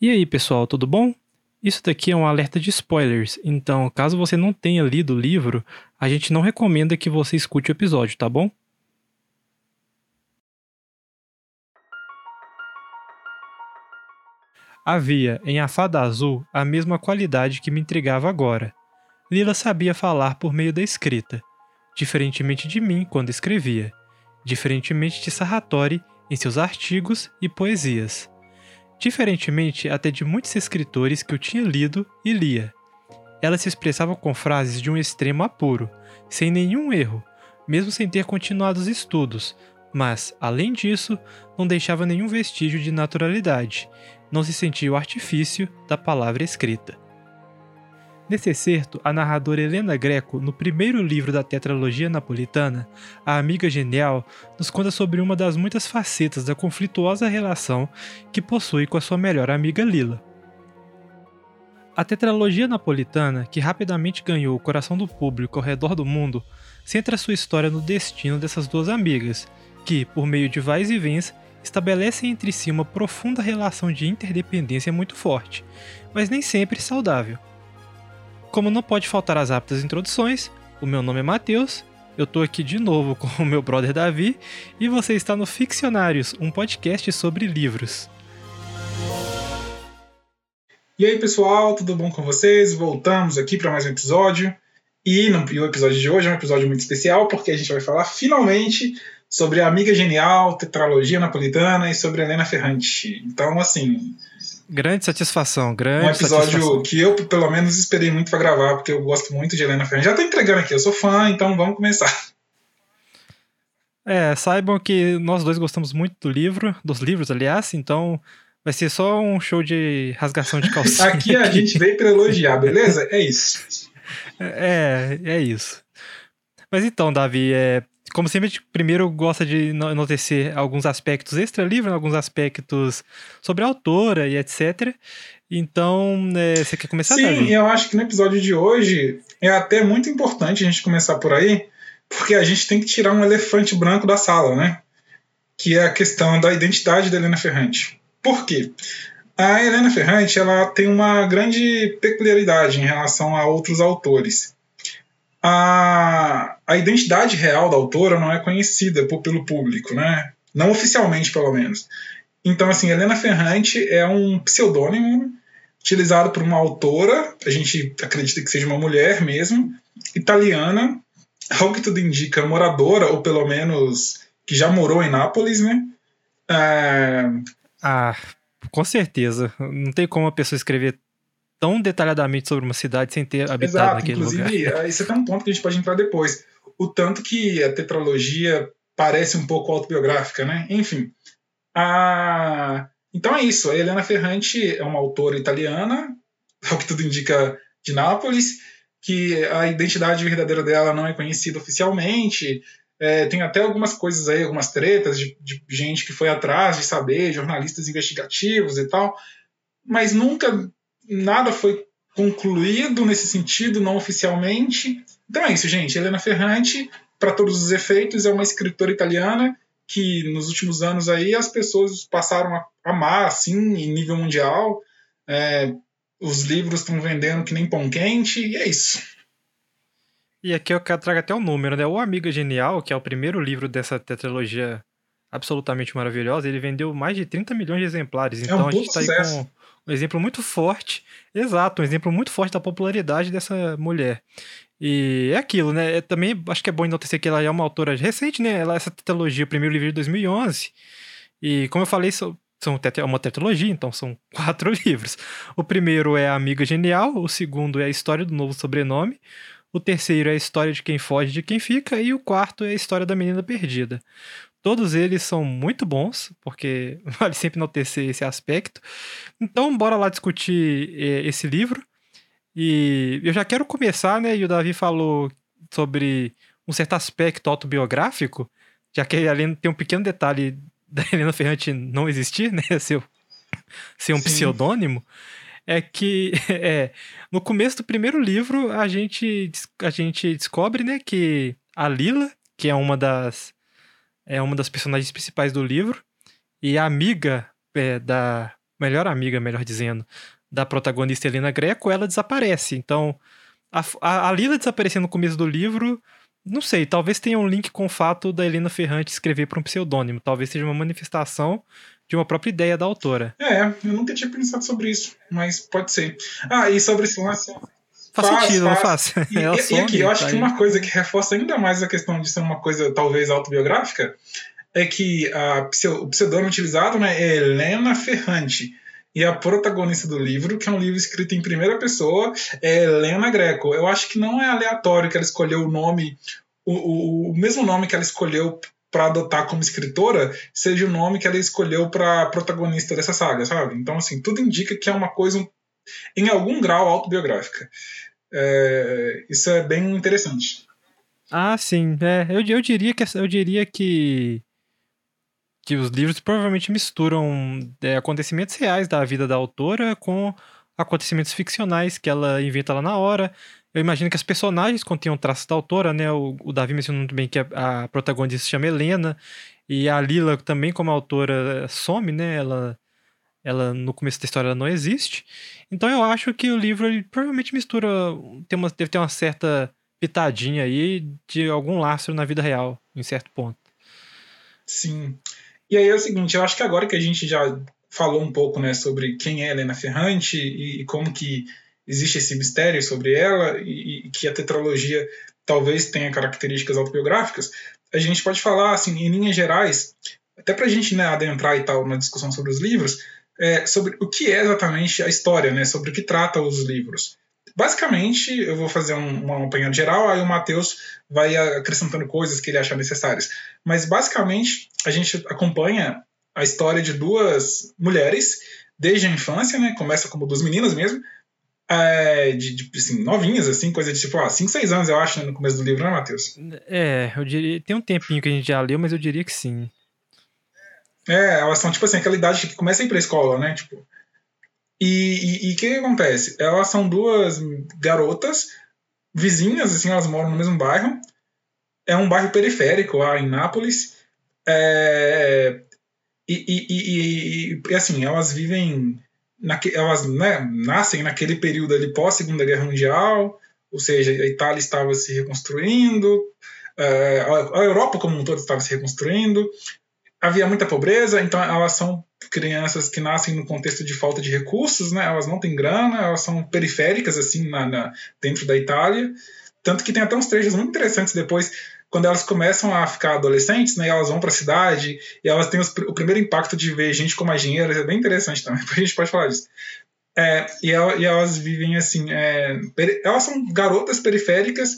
E aí, pessoal, tudo bom? Isso daqui é um alerta de spoilers, então, caso você não tenha lido o livro, a gente não recomenda que você escute o episódio, tá bom? Havia em A Fada Azul a mesma qualidade que me intrigava agora. Lila sabia falar por meio da escrita, diferentemente de mim quando escrevia, diferentemente de Sarratori em seus artigos e poesias diferentemente até de muitos escritores que eu tinha lido e lia. Ela se expressava com frases de um extremo apuro, sem nenhum erro, mesmo sem ter continuado os estudos, mas, além disso, não deixava nenhum vestígio de naturalidade, não se sentia o artifício da palavra escrita. Nesse excerto, a narradora Helena Greco, no primeiro livro da tetralogia napolitana, A Amiga Genial, nos conta sobre uma das muitas facetas da conflituosa relação que possui com a sua melhor amiga Lila. A tetralogia napolitana, que rapidamente ganhou o coração do público ao redor do mundo, centra sua história no destino dessas duas amigas, que, por meio de vais e vens, estabelecem entre si uma profunda relação de interdependência muito forte, mas nem sempre saudável. Como não pode faltar as aptas introduções, o meu nome é Matheus, eu tô aqui de novo com o meu brother Davi e você está no Ficcionários, um podcast sobre livros. E aí pessoal, tudo bom com vocês? Voltamos aqui para mais um episódio. E, no, e o episódio de hoje é um episódio muito especial porque a gente vai falar finalmente sobre a Amiga Genial, Tetralogia Napolitana e sobre Helena Ferrante. Então, assim, Grande satisfação, grande Um episódio satisfação. que eu, pelo menos, esperei muito para gravar, porque eu gosto muito de Helena Ferrante. Já tô entregando aqui, eu sou fã, então vamos começar. É, saibam que nós dois gostamos muito do livro, dos livros, aliás, então vai ser só um show de rasgação de calcinha. aqui a gente veio para elogiar, beleza? É isso. É, é isso. Mas então, Davi, é, como sempre, a gente primeiro gosta de enaltecer alguns aspectos extra-livro, alguns aspectos sobre a autora e etc. Então, é, você quer começar, Sim, Davi? eu acho que no episódio de hoje é até muito importante a gente começar por aí, porque a gente tem que tirar um elefante branco da sala, né? Que é a questão da identidade da Helena Ferrante. Por quê? A Helena Ferrante ela tem uma grande peculiaridade em relação a outros autores a, a identidade real da autora não é conhecida pelo público, né? Não oficialmente, pelo menos. Então, assim, Helena Ferrante é um pseudônimo utilizado por uma autora, a gente acredita que seja uma mulher mesmo, italiana, ao que tudo indica, moradora, ou pelo menos que já morou em Nápoles, né? É... Ah, com certeza. Não tem como a pessoa escrever tão detalhadamente sobre uma cidade sem ter habitado Exato, naquele inclusive, lugar. Isso é um ponto que a gente pode entrar depois. O tanto que a tetralogia parece um pouco autobiográfica, né? Enfim. A... Então é isso. A Helena Ferrante é uma autora italiana, ao que tudo indica, de Nápoles, que a identidade verdadeira dela não é conhecida oficialmente. É, tem até algumas coisas aí, algumas tretas de, de gente que foi atrás de saber, jornalistas investigativos e tal, mas nunca nada foi concluído nesse sentido, não oficialmente. Então é isso, gente. Helena Ferrante, para todos os efeitos, é uma escritora italiana que nos últimos anos aí as pessoas passaram a amar assim em nível mundial. É, os livros estão vendendo que nem pão quente e é isso. E aqui eu trago até o um número, né? O Amiga Genial, que é o primeiro livro dessa tetralogia absolutamente maravilhosa, ele vendeu mais de 30 milhões de exemplares. Então é um a gente tá aí com um exemplo muito forte, exato, um exemplo muito forte da popularidade dessa mulher. E é aquilo, né? É, também acho que é bom enaltecer que ela é uma autora recente, né? Ela, essa tetralogia, o primeiro livro de 2011. E como eu falei, são, são é uma tetralogia, então são quatro livros. O primeiro é A Amiga Genial, o segundo é A História do Novo Sobrenome, o terceiro é A História de Quem Foge e de Quem Fica, e o quarto é A História da Menina Perdida. Todos eles são muito bons, porque vale sempre enaltecer esse aspecto. Então, bora lá discutir eh, esse livro. E eu já quero começar, né? E o Davi falou sobre um certo aspecto autobiográfico, já que ali tem um pequeno detalhe da Helena Ferrante não existir, né? Ser, ser um Sim. pseudônimo. É que é, no começo do primeiro livro a gente, a gente descobre né, que a Lila, que é uma das é uma das personagens principais do livro, e a amiga é, da, melhor amiga, melhor dizendo, da protagonista Helena Greco, ela desaparece. Então, a, a, a Lila desaparecendo no começo do livro, não sei, talvez tenha um link com o fato da Helena Ferrante escrever para um pseudônimo. Talvez seja uma manifestação de uma própria ideia da autora. É, eu nunca tinha pensado sobre isso, mas pode ser. Ah, e sobre esse lance. Faz, faz sentido, faz. não faz? E, é e, e aqui, eu acho tá que aí. uma coisa que reforça ainda mais a questão de ser uma coisa talvez autobiográfica é que a, o pseudônimo utilizado né, é Helena Ferrante. E a protagonista do livro, que é um livro escrito em primeira pessoa, é Helena Greco. Eu acho que não é aleatório que ela escolheu o nome, o, o, o mesmo nome que ela escolheu para adotar como escritora seja o nome que ela escolheu para protagonista dessa saga, sabe? Então, assim, tudo indica que é uma coisa em algum grau autobiográfica. É, isso é bem interessante. Ah, sim. É, eu, eu diria que eu diria que que os livros provavelmente misturam é, acontecimentos reais da vida da autora com acontecimentos ficcionais que ela inventa lá na hora. Eu imagino que as personagens contenham traços da autora, né? O, o Davi mencionou bem que a, a, protagonista se chama Helena e a Lila também como autora some, né? Ela, ela no começo da história ela não existe. Então eu acho que o livro ele provavelmente mistura, tem uma, deve ter uma certa pitadinha aí de algum lastro na vida real, em certo ponto. Sim. E aí é o seguinte, eu acho que agora que a gente já falou um pouco né, sobre quem é Helena Ferrante e, e como que existe esse mistério sobre ela e, e, que a tetralogia talvez tenha características autobiográficas, a gente pode falar, assim, em linhas gerais, até para a gente né, adentrar e tal na discussão sobre os livros, é, sobre o que é exatamente a história, né, sobre o que trata os livros. Basicamente, eu vou fazer um, um apanhado geral, aí o Matheus vai acrescentando coisas que ele achar necessárias. Mas, basicamente, a gente acompanha a história de duas mulheres desde a infância, né? Começa como duas meninas mesmo, é, de, de assim, novinhas, assim, coisa de tipo, ah, 5, 6 anos, eu acho, né, no começo do livro, né, Matheus? É, eu diria. Tem um tempinho que a gente já leu, mas eu diria que sim. É, elas são, tipo assim, aquela idade que começa a ir pra escola, né? Tipo, e o que, que acontece? Elas são duas garotas vizinhas, assim, elas moram no mesmo bairro. É um bairro periférico lá em Nápoles. É, e, e, e, e, assim, elas vivem. Naque, elas né, nascem naquele período ali pós Segunda Guerra Mundial, ou seja, a Itália estava se reconstruindo, é, a Europa como um todo estava se reconstruindo, havia muita pobreza, então elas são crianças que nascem no contexto de falta de recursos, né? Elas não têm grana, elas são periféricas assim na, na dentro da Itália, tanto que tem até uns trechos muito interessantes depois quando elas começam a ficar adolescentes, né? Elas vão para a cidade e elas têm os, o primeiro impacto de ver gente com mais dinheiro, é bem interessante também. A gente pode falar disso. É, e, e, elas vivem assim, é, elas são garotas periféricas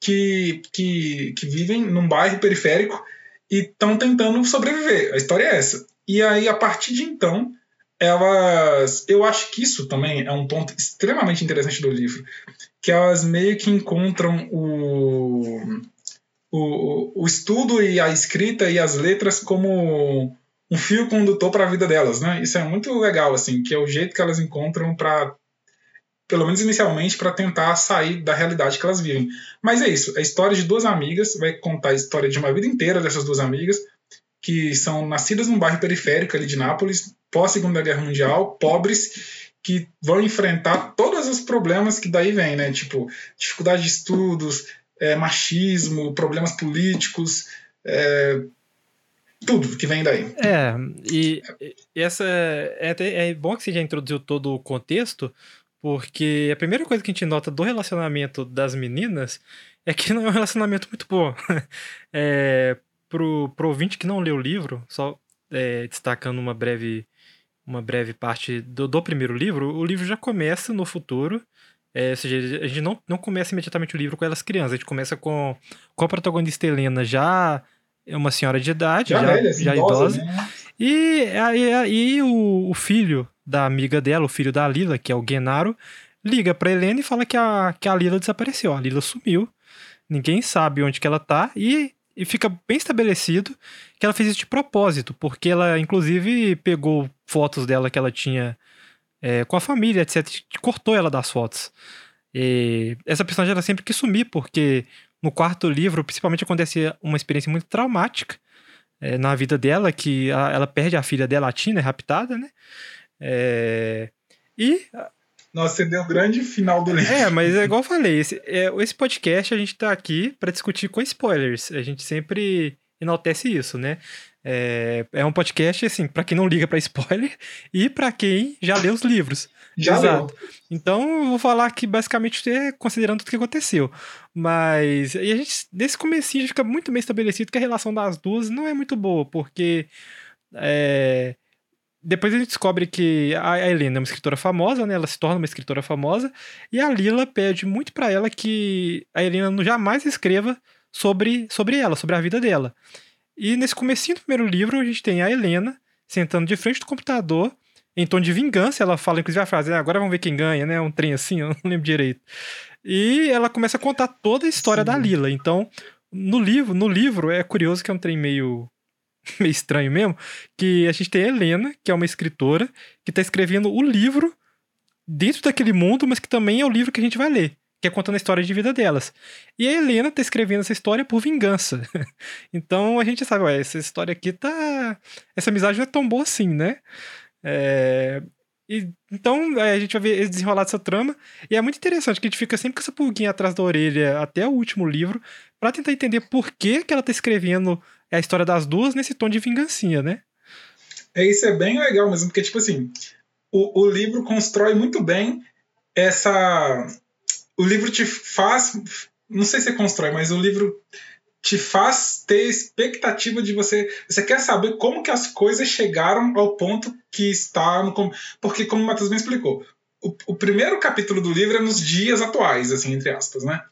que, que, que vivem num bairro periférico e estão tentando sobreviver. A história é essa. E aí, a partir de então, elas. Eu acho que isso também é um ponto extremamente interessante do livro. Que elas meio que encontram o, o, o estudo e a escrita e as letras como um fio condutor para a vida delas, né? Isso é muito legal, assim, que é o jeito que elas encontram para pelo menos inicialmente, para tentar sair da realidade que elas vivem. Mas é isso, a história de duas amigas vai contar a história de uma vida inteira dessas duas amigas, que são nascidas num bairro periférico ali de Nápoles, pós Segunda Guerra Mundial, pobres, que vão enfrentar todos os problemas que daí vem, né? Tipo, dificuldade de estudos, é, machismo, problemas políticos, é, tudo que vem daí. É, e essa é, é, é bom que você já introduziu todo o contexto, porque a primeira coisa que a gente nota do relacionamento das meninas é que não é um relacionamento muito bom. é, pro, pro ouvinte que não leu o livro, só é, destacando uma breve, uma breve parte do, do primeiro livro, o livro já começa no futuro. É, ou seja, a gente não, não começa imediatamente o livro com elas crianças, a gente começa com, com a protagonista Helena já é uma senhora de idade, já, já, velha, assim, já idosa. Né? E aí o, o filho da amiga dela, o filho da Lila, que é o Genaro, liga pra Helena e fala que a, que a Lila desapareceu. A Lila sumiu, ninguém sabe onde que ela tá e, e fica bem estabelecido que ela fez isso de propósito, porque ela, inclusive, pegou fotos dela que ela tinha é, com a família, etc. Cortou ela das fotos. E essa personagem ela sempre quis sumir, porque no quarto livro, principalmente, acontece uma experiência muito traumática é, na vida dela, que a, ela perde a filha dela, a Tina, é raptada, né? É... E nossa, você deu um grande final do livro. É, mas é igual eu falei, esse, é, esse podcast a gente tá aqui para discutir com spoilers. A gente sempre enaltece isso, né? É, é um podcast, assim, para quem não liga para spoiler e para quem já lê os livros. Já Exato. Leu. Então, eu vou falar que basicamente é considerando tudo que aconteceu. Mas, e a gente, nesse comecinho, fica muito bem estabelecido que a relação das duas não é muito boa, porque é, depois a gente descobre que a Helena é uma escritora famosa, né? Ela se torna uma escritora famosa. E a Lila pede muito para ela que a Helena jamais escreva sobre, sobre ela, sobre a vida dela. E nesse comecinho do primeiro livro, a gente tem a Helena sentando de frente do computador, em tom de vingança. Ela fala, inclusive, a frase, ah, agora vamos ver quem ganha, né? Um trem assim, eu não lembro direito. E ela começa a contar toda a história Sim. da Lila. Então, no livro, no livro, é curioso que é um trem meio meio estranho mesmo, que a gente tem a Helena, que é uma escritora, que está escrevendo o livro dentro daquele mundo, mas que também é o livro que a gente vai ler, que é contando a história de vida delas. E a Helena está escrevendo essa história por vingança. então a gente sabe, ué, essa história aqui tá. Essa amizade não é tão boa assim, né? É... E, então é, a gente vai ver desenrolar dessa trama. E é muito interessante que a gente fica sempre com essa pulguinha atrás da orelha até o último livro, para tentar entender por que, que ela tá escrevendo é a história das duas nesse tom de vingancinha, né? É, isso é bem legal mesmo, porque, tipo assim, o, o livro constrói muito bem essa. O livro te faz. Não sei se constrói, mas o livro te faz ter expectativa de você. Você quer saber como que as coisas chegaram ao ponto que está no. Porque, como o Matheus me explicou, o, o, primeiro capítulo do livro é nos dias atuais, assim, entre aspas, né?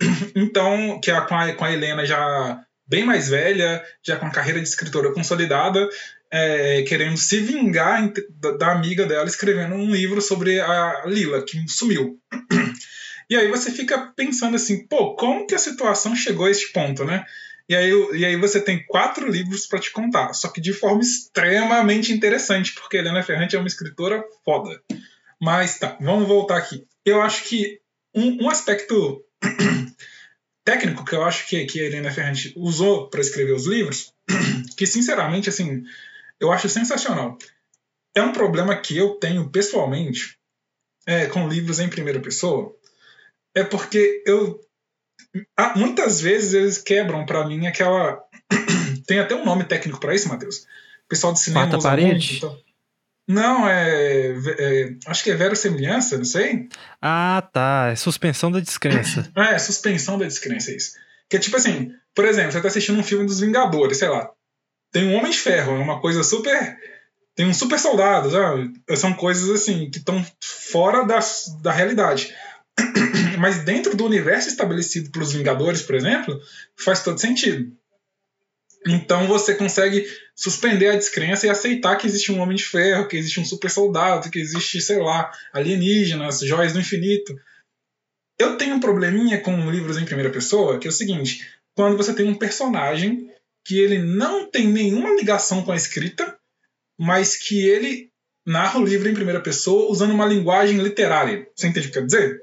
Então, que é com a, com a Helena já bem mais velha, já com a carreira de escritora consolidada, é, querendo se vingar da, amiga dela escrevendo um livro sobre a Lila, que sumiu. E aí você fica pensando assim, pô, como que a situação chegou a este ponto, né? E aí, e aí você tem quatro livros para te contar, só que de forma extremamente interessante, porque Helena Ferrante é uma escritora foda. Mas tá, vamos voltar aqui. Eu acho que um, um aspecto técnico que eu acho que, que a Helena Ferrante usou para escrever os livros, que sinceramente, assim, eu acho sensacional. É um problema que eu tenho pessoalmente é, com livros em primeira pessoa, é porque eu muitas vezes eles quebram para mim aquela tem até um nome técnico para isso, Matheus. O pessoal de cinema Quarta parede. Muito, então... Não, é, é, Acho que é verossemelhança, não sei. Ah, tá. É suspensão da descrença. é, suspensão da descrença, é isso. Que é tipo assim, por exemplo, você tá assistindo um filme dos Vingadores, sei lá. Tem um Homem de Ferro, é uma coisa super. Tem um super soldado? São coisas assim, que estão fora da, da realidade. Mas dentro do universo estabelecido pelos Vingadores, por exemplo, faz todo sentido. Então você consegue suspender a descrença e aceitar que existe um homem de ferro, que existe um super soldado, que existe, sei lá, alienígenas, joias do infinito. Eu tenho um probleminha com livros em primeira pessoa, que é o seguinte: quando você tem um personagem que ele não tem nenhuma ligação com a escrita, mas que ele narra o livro em primeira pessoa usando uma linguagem literária. Você entende o que eu quero dizer?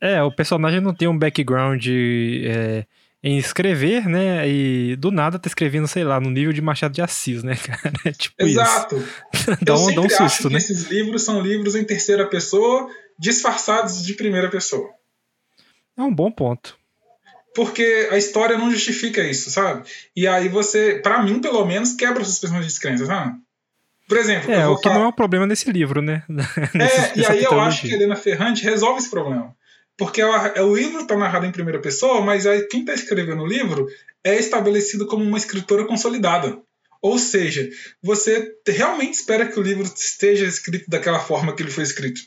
É, o personagem não tem um background é, em escrever, né? E do nada tá escrevendo, sei lá, no nível de Machado de Assis, né, cara? É tipo Exato. isso. dá, um, dá um susto, acho né? Que esses livros são livros em terceira pessoa, disfarçados de primeira pessoa. É um bom ponto. Porque a história não justifica isso, sabe? E aí você, para mim, pelo menos, quebra essas suspensão de descrença, sabe? Por exemplo. É, o que falar... não é um problema nesse livro, né? é, e aí eu acho que a Helena Ferrante resolve esse problema. Porque é o livro está narrado em primeira pessoa, mas quem está escrevendo o livro é estabelecido como uma escritora consolidada. Ou seja, você realmente espera que o livro esteja escrito daquela forma que ele foi escrito.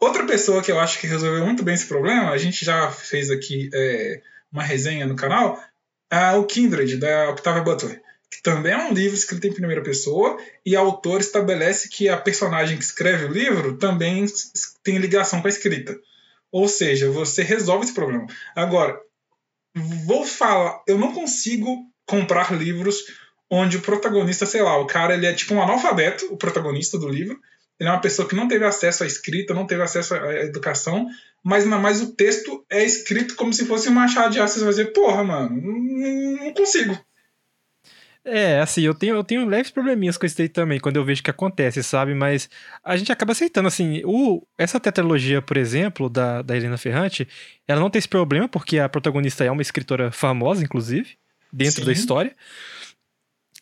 Outra pessoa que eu acho que resolveu muito bem esse problema, a gente já fez aqui é, uma resenha no canal, é o Kindred, da Octavia Butler que também é um livro escrito em primeira pessoa, e o autor estabelece que a personagem que escreve o livro também tem ligação com a escrita. Ou seja, você resolve esse problema. Agora, vou falar, eu não consigo comprar livros onde o protagonista, sei lá, o cara ele é tipo um analfabeto, o protagonista do livro. Ele é uma pessoa que não teve acesso à escrita, não teve acesso à educação, mas mais o texto é escrito como se fosse um machado de aço. Você vai dizer, porra, mano, não consigo. É, assim, eu tenho, eu tenho leves probleminhas com isso daí também, quando eu vejo que acontece, sabe? Mas a gente acaba aceitando, assim, o, essa tetralogia, por exemplo, da, da Helena Ferrante, ela não tem esse problema, porque a protagonista é uma escritora famosa, inclusive, dentro Sim. da história.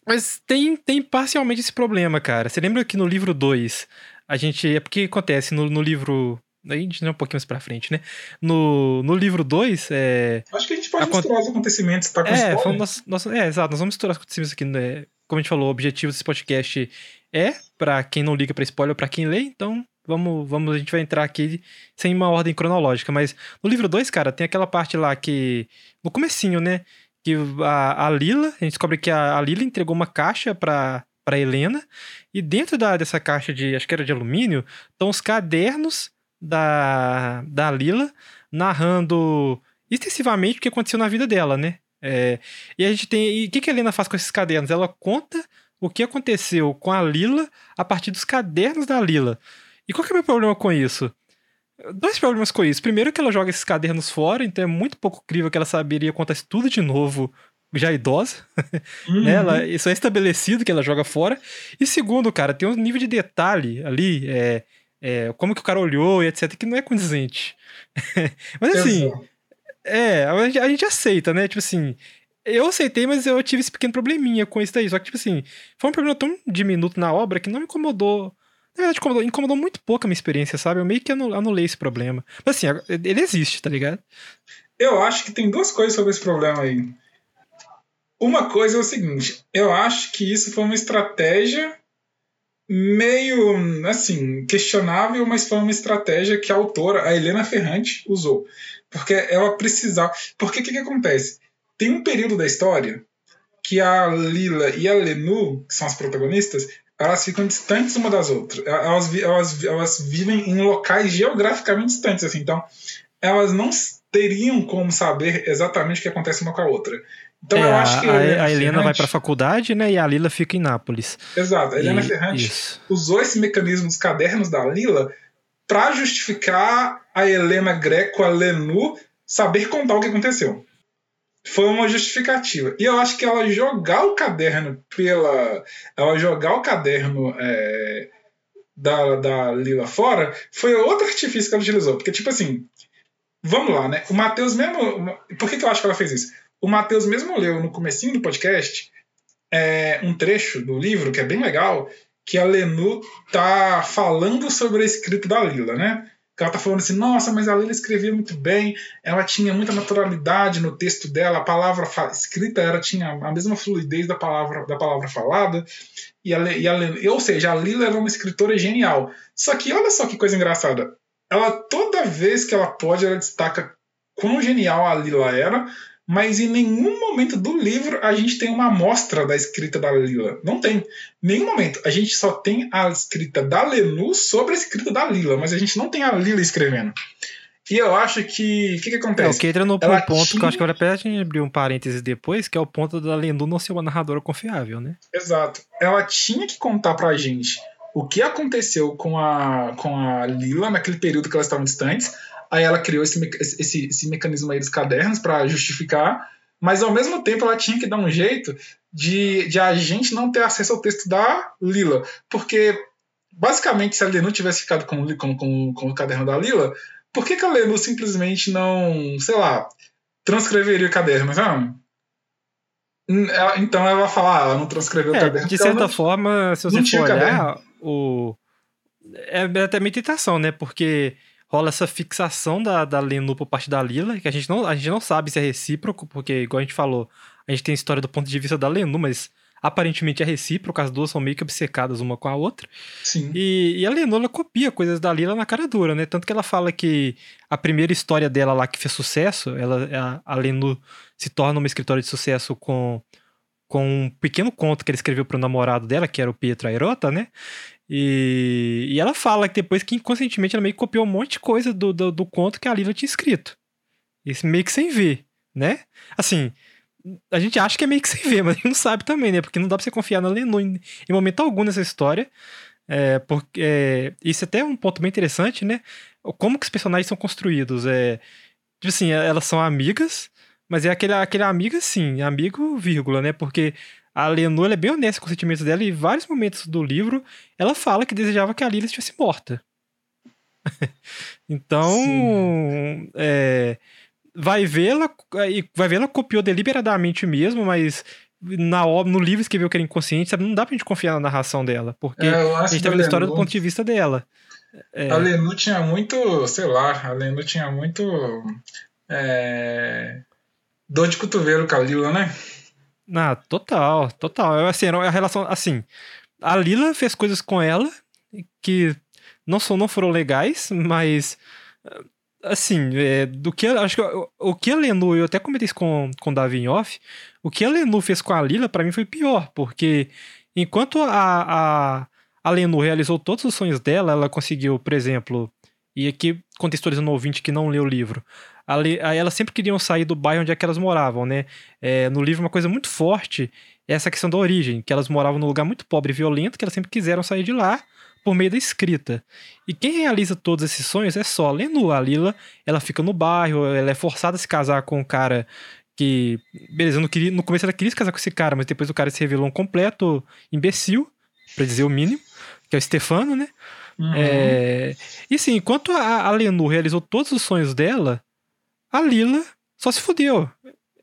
Mas tem, tem parcialmente esse problema, cara. Você lembra que no livro 2, a gente. É porque acontece no, no livro Aí a gente vai um pouquinho mais pra frente, né? No, no livro 2, é. Acho que a pode misturar os acontecimentos, tá com é, nós, nós, é, exato, nós vamos misturar os acontecimentos aqui, né? Como a gente falou, o objetivo desse podcast é para quem não liga para spoiler, para quem lê, então vamos, vamos, a gente vai entrar aqui sem uma ordem cronológica, mas no livro 2, cara, tem aquela parte lá que no comecinho, né, que a, a Lila, a gente descobre que a, a Lila entregou uma caixa para para Helena e dentro da, dessa caixa de, acho que era de alumínio, estão os cadernos da, da Lila, narrando extensivamente o que aconteceu na vida dela, né? É, e a gente tem. E o que, que a Helena faz com esses cadernos? Ela conta o que aconteceu com a Lila a partir dos cadernos da Lila. E qual que é o meu problema com isso? Dois problemas com isso. Primeiro, que ela joga esses cadernos fora, então é muito pouco crível que ela saberia contar isso tudo de novo, já idosa. Uhum. né? ela, isso é estabelecido que ela joga fora. E segundo, cara, tem um nível de detalhe ali. É, é, como que o cara olhou e etc, que não é condizente. mas assim, é, a gente, a gente aceita, né? Tipo assim, eu aceitei, mas eu tive esse pequeno probleminha com isso daí. Só que, tipo assim, foi um problema tão diminuto na obra que não me incomodou. Na verdade, incomodou, incomodou muito pouco a minha experiência, sabe? Eu meio que anulei esse problema. Mas assim, ele existe, tá ligado? Eu acho que tem duas coisas sobre esse problema aí. Uma coisa é o seguinte, eu acho que isso foi uma estratégia meio, assim, questionável, mas foi uma estratégia que a autora, a Helena Ferrante, usou. Porque ela precisava. Porque o que, que acontece? Tem um período da história que a Lila e a Lenu, que são as protagonistas, elas ficam distantes uma das outras. Elas, elas, elas vivem em locais geograficamente distantes, assim. Então, elas não teriam como saber exatamente o que acontece uma com a outra. Então é, eu acho que a, a, a Helena Ferrante... vai para a faculdade, né? E a Lila fica em Nápoles. Exato. A Helena e, Ferrante isso. usou esse mecanismo dos cadernos da Lila para justificar a Helena Greco, a Lenu, saber contar o que aconteceu. Foi uma justificativa. E eu acho que ela jogar o caderno pela. Ela jogar o caderno é, da, da Lila fora foi outro artifício que ela utilizou. Porque, tipo assim, vamos lá, né? O Matheus mesmo. Por que, que eu acho que ela fez isso? O Matheus mesmo leu no comecinho do podcast é, um trecho do livro que é bem legal, que a Lenu tá falando sobre a escrita da Lila, né? Ela tá falando assim, nossa, mas a Lila escrevia muito bem, ela tinha muita naturalidade no texto dela, a palavra escrita era tinha a mesma fluidez da palavra da palavra falada, e a, e a ou seja, a Lila era uma escritora genial. Só que olha só que coisa engraçada, ela toda vez que ela pode, ela destaca quão genial a Lila era, mas em nenhum momento do livro a gente tem uma amostra da escrita da Lila. Não tem. Nenhum momento. A gente só tem a escrita da Lenu sobre a escrita da Lila, mas a gente não tem a Lila escrevendo. E eu acho que. O que, que acontece? É, o que entra no Ela ponto tinha... que eu acho que vale a gente abrir um parênteses depois, que é o ponto da Lenu não ser uma narradora confiável, né? Exato. Ela tinha que contar pra gente o que aconteceu com a, com a Lila naquele período que elas estavam distantes Aí ela criou esse, esse, esse mecanismo aí dos cadernos para justificar, mas ao mesmo tempo ela tinha que dar um jeito de, de a gente não ter acesso ao texto da Lila. Porque, basicamente, se a Lenu tivesse ficado com, com, com, com o caderno da Lila, por que, que a Lenu simplesmente não, sei lá, transcreveria o caderno, sabe? Ela, então ela vai falar, ah, ela não transcreveu é, o caderno. De certa não, forma, se você for olhar, o... é até meditação, né? Porque rola essa fixação da, da Lenu por parte da Lila, que a gente, não, a gente não sabe se é recíproco, porque, igual a gente falou, a gente tem a história do ponto de vista da Lenu, mas aparentemente é recíproco, as duas são meio que obcecadas uma com a outra. Sim. E, e a Lenu, ela copia coisas da Lila na cara dura, né? Tanto que ela fala que a primeira história dela lá que fez sucesso, ela, a, a Lenu se torna uma escritora de sucesso com com um pequeno conto que ele escreveu pro namorado dela, que era o Pietro Airota, né? E, e ela fala que depois que inconscientemente ela meio que copiou um monte de coisa do, do, do conto que a Lila tinha escrito. Isso meio que sem ver, né? Assim, a gente acha que é meio que sem ver, mas a gente não sabe também, né? Porque não dá pra você confiar na Lenu em, em momento algum nessa história. É, porque, é, isso é até é um ponto bem interessante, né? Como que os personagens são construídos. É, tipo assim, elas são amigas, mas é aquele, aquele amigo assim, amigo, vírgula, né? Porque a Lenu é bem honesta com os sentimentos dela e em vários momentos do livro ela fala que desejava que a Lila estivesse morta. então, é, vai vê-la vai vê-la copiou deliberadamente mesmo, mas na no livro escreveu que era inconsciente, sabe? Não dá pra gente confiar na narração dela, porque é, a gente tá vendo a história do ponto de vista dela. É... A Lenu tinha muito, sei lá, a Lenu tinha muito é, dor de cotovelo com a Lila, né? Ah, total, total. Assim, a relação, assim, a Lila fez coisas com ela que não, são, não foram legais, mas assim, é, do que acho que o, o que a Lenu, eu até comentei isso com, com o Davi off, o que a Lenu fez com a Lila para mim foi pior, porque enquanto a, a, a Lenu realizou todos os sonhos dela, ela conseguiu, por exemplo, e aqui contextualizando o ouvinte que não leu o livro, a, elas sempre queriam sair do bairro onde é que elas moravam, né? É, no livro uma coisa muito forte é essa questão da origem, que elas moravam num lugar muito pobre e violento, que elas sempre quiseram sair de lá, por meio da escrita. E quem realiza todos esses sonhos é só a Lenu. A Lila, ela fica no bairro, ela é forçada a se casar com um cara que. Beleza, não queria, no começo ela queria se casar com esse cara, mas depois o cara se revelou um completo imbecil, para dizer o mínimo, que é o Stefano, né? Uhum. É... E sim, enquanto a, a Lenu realizou todos os sonhos dela, a Lila só se fudeu.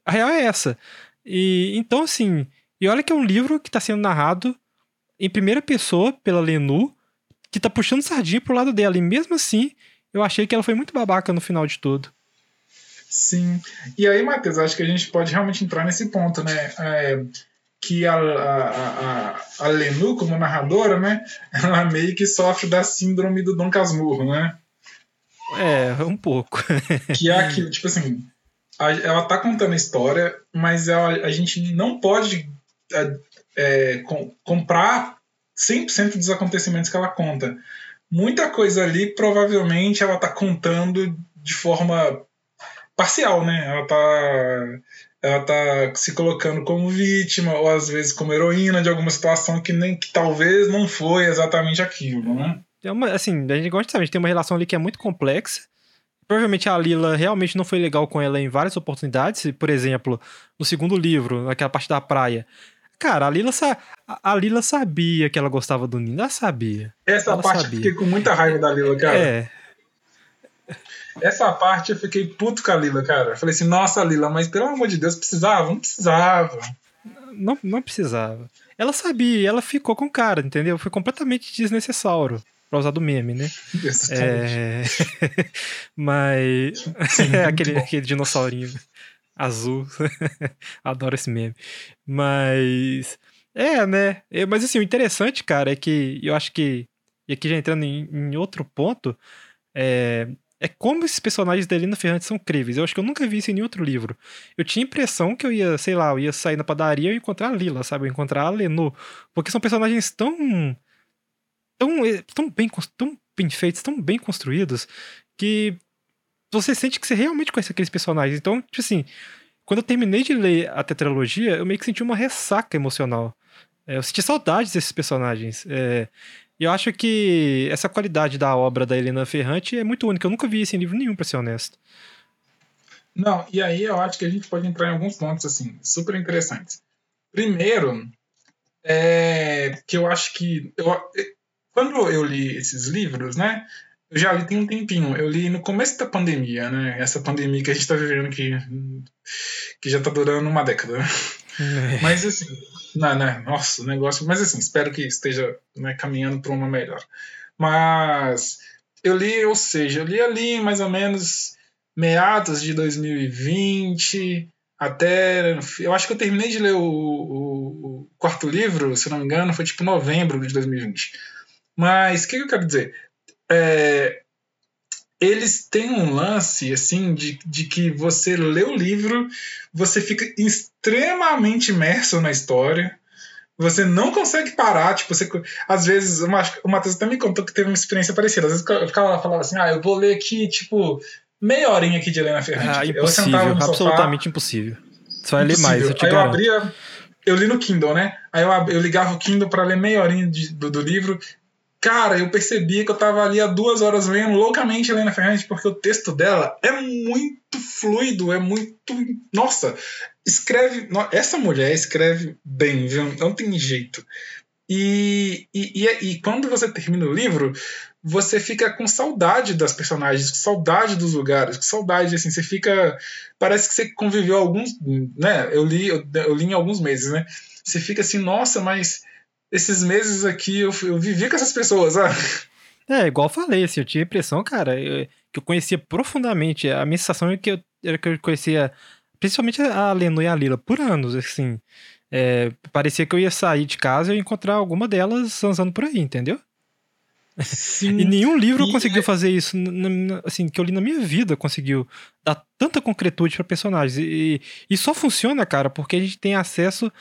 A real é essa. E então, assim, e olha que é um livro que está sendo narrado em primeira pessoa pela Lenu, que tá puxando sardinha pro lado dela. E mesmo assim, eu achei que ela foi muito babaca no final de tudo. Sim. E aí, Matheus, acho que a gente pode realmente entrar nesse ponto, né? É, que a, a, a, a Lenu, como narradora, né? Ela meio que sofre da síndrome do Dom Casmurro, né? É, um pouco. que é aquilo, tipo assim, ela tá contando a história, mas ela, a gente não pode é, é com, comprar 100% dos acontecimentos que ela conta. Muita coisa ali, provavelmente, ela está contando de forma parcial, né? Ela está ela tá se colocando como vítima ou às vezes como heroína de alguma situação que nem que talvez não foi exatamente aquilo, né? É uma, assim, a gente gosta de saber, a gente tem uma relação ali que é muito complexa. Provavelmente a Lila realmente não foi legal com ela em várias oportunidades. Por exemplo, no segundo livro, naquela parte da praia, Cara, a Lila, sa a Lila sabia que ela gostava do Nino, ela sabia. Essa ela parte sabia. eu fiquei com muita raiva da Lila, cara. É. Essa parte eu fiquei puto com a Lila, cara. Eu falei assim, nossa, Lila, mas pelo amor de Deus, precisava? Não precisava. Não, não precisava. Ela sabia, ela ficou com o cara, entendeu? Foi completamente desnecessário. Pra usar do meme, né? É... mas. Sim, é aquele, aquele dinossaurinho azul. Adoro esse meme. Mas. É, né? É, mas assim, o interessante, cara, é que eu acho que. E aqui já entrando em, em outro ponto. É, é como esses personagens da Helena Ferrante são críveis. Eu acho que eu nunca vi isso em nenhum outro livro. Eu tinha a impressão que eu ia, sei lá, eu ia sair na padaria e encontrar a Lila, sabe? Eu encontrar a Lenu. Porque são personagens tão. Tão, eh, tão, bem, tão bem feitos, tão bem construídos, que você sente que você realmente conhece aqueles personagens. Então, tipo assim, quando eu terminei de ler a tetralogia, eu meio que senti uma ressaca emocional. É, eu senti saudades desses personagens. É, e eu acho que essa qualidade da obra da Helena Ferrante é muito única. Eu nunca vi isso em livro nenhum, pra ser honesto. Não, e aí eu acho que a gente pode entrar em alguns pontos, assim, super interessantes. Primeiro, é, que eu acho que. Eu, quando eu li esses livros, né? Eu já li tem um tempinho. Eu li no começo da pandemia, né? Essa pandemia que a gente está vivendo que, que já está durando uma década. É. Mas assim, não, não, nossa, o negócio. Mas assim, espero que esteja né, caminhando para uma melhor. Mas eu li, ou seja, eu li ali mais ou menos meados de 2020 até. Eu acho que eu terminei de ler o, o, o quarto livro, se não me engano, foi tipo novembro de 2020. Mas o que, que eu quero dizer? é, eles têm um lance assim de, de que você lê o livro, você fica extremamente imerso na história. Você não consegue parar, tipo, você, às vezes, o Matheus até me contou que teve uma experiência parecida. Às vezes eu ficava lá falava assim, ah, eu vou ler aqui, tipo, meia horinha aqui de Helena Ferrante. Ah, impossível, eu absolutamente sofá, impossível. Você vai impossível. ler mais, eu te Aí garanto. eu abria, eu li no Kindle, né? Aí eu, eu ligava o Kindle para ler meia horinha de, do, do livro, Cara, eu percebi que eu tava ali há duas horas lendo loucamente Helena Ferrante, porque o texto dela é muito fluido, é muito. Nossa, escreve. Essa mulher escreve bem, viu? Não tem jeito. E, e, e, e, quando você termina o livro, você fica com saudade das personagens, com saudade dos lugares, com saudade, assim, você fica. Parece que você conviveu alguns. né? Eu li, eu, eu li em alguns meses, né? Você fica assim, nossa, mas esses meses aqui eu, eu vivi com essas pessoas, ah. É, igual eu falei, assim, eu tinha a impressão, cara, eu, que eu conhecia profundamente. A minha sensação é que eu, era que eu conhecia principalmente a Leno e a Lila por anos, assim. É, parecia que eu ia sair de casa e encontrar alguma delas andando por aí, entendeu? Sim, e nenhum livro e conseguiu é... fazer isso, assim, que eu li na minha vida, conseguiu dar tanta concretude para personagens. E, e, só funciona, cara, porque a gente tem acesso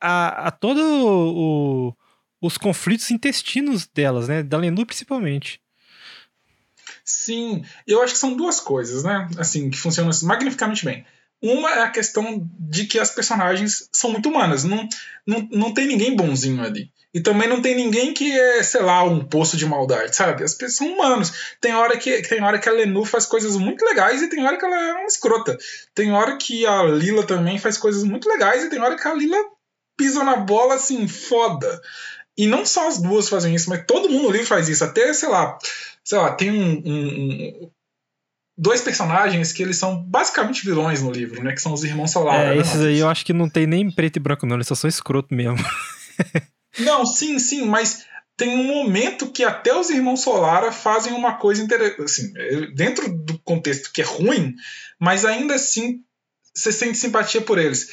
a, a, todos os conflitos intestinos delas, né? Da Lenu principalmente. Sim, eu acho que são duas coisas, né? Assim, que funcionam magnificamente bem. Uma é a questão de que as personagens são muito humanas. Não, não, não tem ninguém bonzinho ali. E também não tem ninguém que é, sei lá, um poço de maldade, sabe? As pessoas são humanos. Tem hora que, tem hora que a Lenu faz coisas muito legais e tem hora que ela é uma escrota. Tem hora que a Lila também faz coisas muito legais e tem hora que a Lila pisa na bola assim, foda. E não só as duas fazem isso, mas todo mundo ali faz isso. Até, sei lá, sei lá, tem um, um, dois personagens que eles são basicamente vilões no livro, né? Que são os irmãos Solar. É, né, esses aí eu acho que não tem nem preto e branco, não, eles só são escroto mesmo. não, sim, sim, mas tem um momento que até os irmãos Solara fazem uma coisa interessante. Assim, dentro do contexto que é ruim, mas ainda assim você sente simpatia por eles.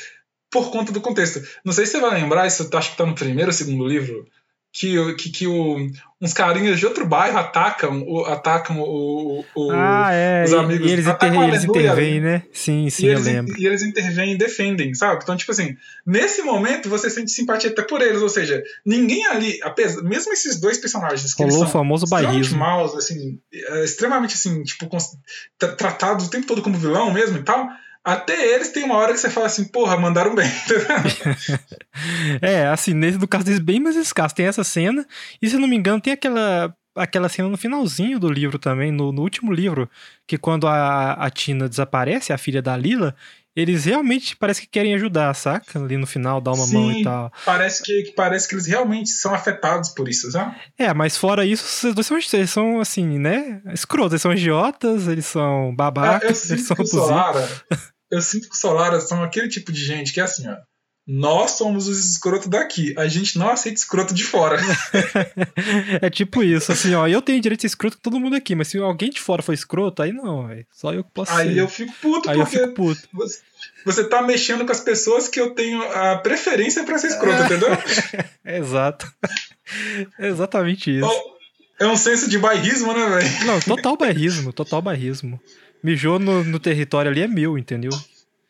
Por conta do contexto. Não sei se você vai lembrar, isso acho que tá no primeiro ou segundo livro que, que, que o, uns carinhas de outro bairro atacam, o, atacam o, o ah, é. os amigos. E eles, inter, eles intervêm, né? Sim, sim, eu lembro. E eles intervêm e defendem, sabe? Então, tipo assim, nesse momento você sente simpatia até por eles, ou seja, ninguém ali, apesar, mesmo esses dois personagens que Rolou o famoso bairrismo. maus, assim, é, extremamente assim, tipo, tratados o tempo todo como vilão mesmo e tal, até eles tem uma hora que você fala assim, porra, mandaram bem. é, assim, nesse do caso deles, bem mais escasso. Tem essa cena, e se eu não me engano, tem aquela aquela cena no finalzinho do livro também, no, no último livro, que quando a, a Tina desaparece, a filha da Lila, eles realmente parece que querem ajudar, saca? Ali no final, dar uma Sim, mão e tal. Parece que, parece que eles realmente são afetados por isso, sabe? É, mas fora isso, esses dois são, eles são assim, né? Escrotos, eles são idiotas, eles são babacas, é, eles são abusados eu sinto que o Solara são aquele tipo de gente que é assim, ó. Nós somos os escrotos daqui. A gente não aceita escroto de fora. é tipo isso, assim, ó. Eu tenho direito de ser escroto com todo mundo aqui, mas se alguém de fora for escroto, aí não, véio. Só eu que posso aí ser. Aí eu fico puto, aí porque eu fico puto. Você, você tá mexendo com as pessoas que eu tenho a preferência para ser escroto, é. entendeu? Exato. É exatamente isso. É um senso de bairrismo, né, velho? Não, total bairrismo, total bairrismo mijou no, no território ali é meu, entendeu?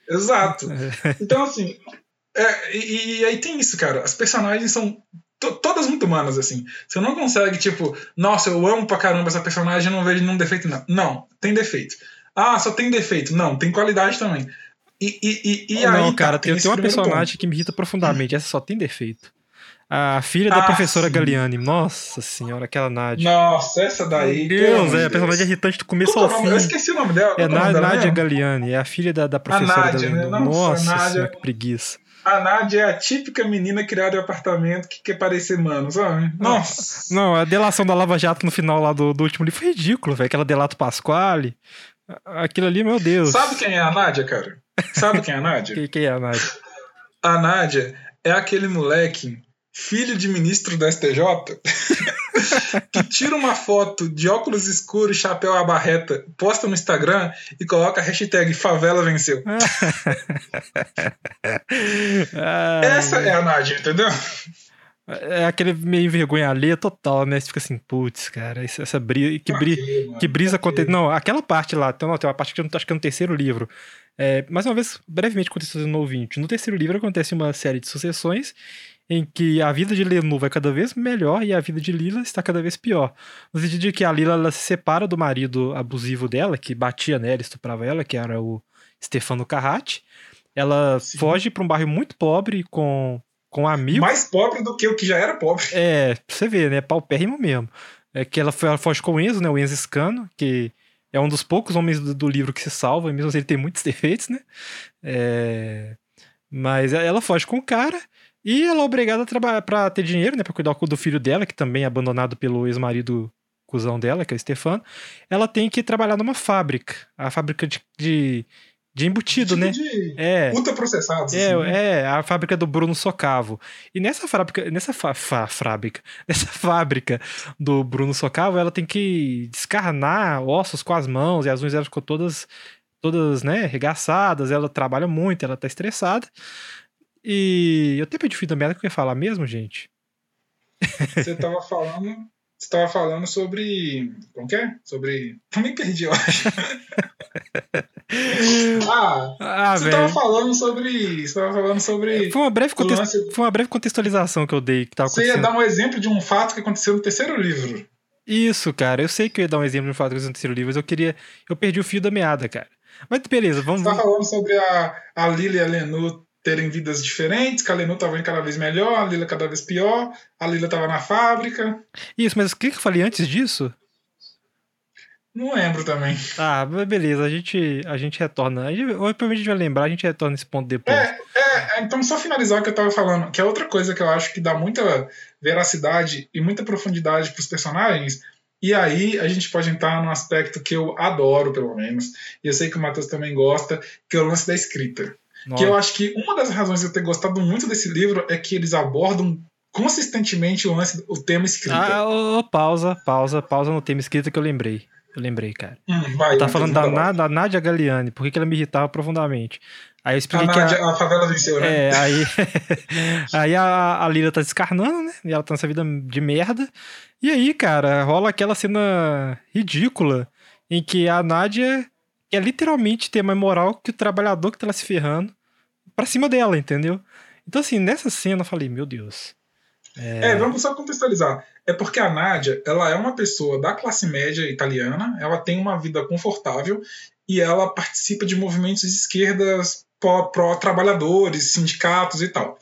Exato. É. Então, assim, é, e, e, aí tem isso, cara. As personagens são todas muito humanas, assim. Você não consegue, tipo, nossa, eu amo pra caramba essa personagem, não vejo nenhum defeito, não. Não, tem defeito. Ah, só tem defeito. Não, tem qualidade também. E, e, e, e aí, não, cara, tem, tem uma personagem ponto. que me irrita profundamente. Essa só tem defeito. A filha da ah, professora sim. Galiani. Nossa senhora, aquela Nádia. Nossa, essa daí. Meu Deus, é a personagem irritante do começo ao fim. Eu esqueci o nome dela. É Nádia, Nádia Galiani, é a filha da, da professora Nádia, Galiani. Né? Nossa Nádia, senhora, que preguiça. A Nádia é a típica menina criada em apartamento que quer parecer mano, sabe? Nossa. Não, a delação da Lava Jato no final lá do, do último livro foi ridículo, velho. Aquela delato Pasquale. Aquilo ali, meu Deus. Sabe quem é a Nádia, cara? Sabe quem é a Nádia? quem, quem é a Nádia? A Nádia é aquele moleque filho de ministro da STJ, que tira uma foto de óculos escuros, chapéu à barreta, posta no Instagram e coloca a hashtag favela venceu. Essa é a Nádia, entendeu? É aquele meio vergonha alheia total, né? Você fica assim, putz, cara, essa brisa. Que, bri, que brisa acontece. Não, aquela parte lá, tem uma, tem uma parte que eu acho que é no terceiro livro. É, mais uma vez, brevemente contextualizando no ouvinte. No terceiro livro acontece uma série de sucessões em que a vida de Lenu vai cada vez melhor e a vida de Lila está cada vez pior. No sentido de que a Lila ela se separa do marido abusivo dela, que batia nela, estuprava ela, que era o Stefano Carratti. Ela Sim. foge para um bairro muito pobre com, com um amigo. Mais pobre do que o que já era pobre. É, pra você ver, né? Paupérrimo mesmo. É que ela, foi, ela foge com o Enzo, né? O Enzo Scano, que é um dos poucos homens do, do livro que se salva, mesmo assim ele tem muitos defeitos, né? É... Mas ela foge com o cara e ela é obrigada a trabalhar pra ter dinheiro, né? Pra cuidar do filho dela, que também é abandonado pelo ex-marido cuzão dela, que é o Stefano. Ela tem que trabalhar numa fábrica. A fábrica de, de de embutido, tipo né? De é. Ultraprocessados. É, assim, né? é, a fábrica do Bruno Socavo. E nessa fábrica, nessa fa, fa, fábrica, nessa fábrica do Bruno Socavo, ela tem que descarnar ossos com as mãos e as unhas ficam todas, todas, né, arregaçadas. Ela trabalha muito, ela tá estressada. E eu até perdi o fim da merda que eu ia falar mesmo, gente. Você tava falando. Você tava falando sobre. Como que é? Sobre. Também perdi, eu acho. ah, Ah, você velho. tava falando sobre. Você tava falando sobre. Foi uma, breve context- lance- foi uma breve contextualização que eu dei que tava Você ia dar um exemplo de um fato que aconteceu no terceiro livro. Isso, cara. Eu sei que eu ia dar um exemplo de um fato que aconteceu no terceiro livro, mas eu queria. Eu perdi o fio da meada, cara. Mas beleza, vamos. Você tá falando sobre a, a Lila e a Lenu terem vidas diferentes, que a Lenu tava indo cada vez melhor, a Lila cada vez pior, a Lila tava na fábrica. Isso, mas o que eu falei antes disso? Não lembro também. Ah, beleza, a gente, a gente retorna. A gente, provavelmente a gente vai lembrar, a gente retorna nesse ponto depois. É, é, é, então só finalizar o que eu tava falando, que é outra coisa que eu acho que dá muita veracidade e muita profundidade pros personagens. E aí a gente pode entrar num aspecto que eu adoro, pelo menos, e eu sei que o Matheus também gosta, que é o lance da escrita. Nossa. Que eu acho que uma das razões de eu ter gostado muito desse livro é que eles abordam consistentemente o lance, o tema escrita. Ah, ô, pausa, pausa, pausa no tema escrito que eu lembrei. Eu lembrei, cara. Hum, vai, Tá falando da. Na- da Nádia Galiani, por que ela me irritava profundamente. Aí eu A, expliquei que Nádia- a favela venceu, né? É, aí, aí a, a Lila tá descarnando, né? E ela tá nessa vida de merda. E aí, cara, rola aquela cena ridícula em que a Nádia quer literalmente ter mais moral que o trabalhador que tá lá se ferrando pra cima dela, entendeu? Então, assim, nessa cena eu falei, meu Deus. É, vamos só contextualizar. É porque a Nádia, ela é uma pessoa da classe média italiana, ela tem uma vida confortável e ela participa de movimentos de esquerdas pró- pró-trabalhadores, sindicatos e tal.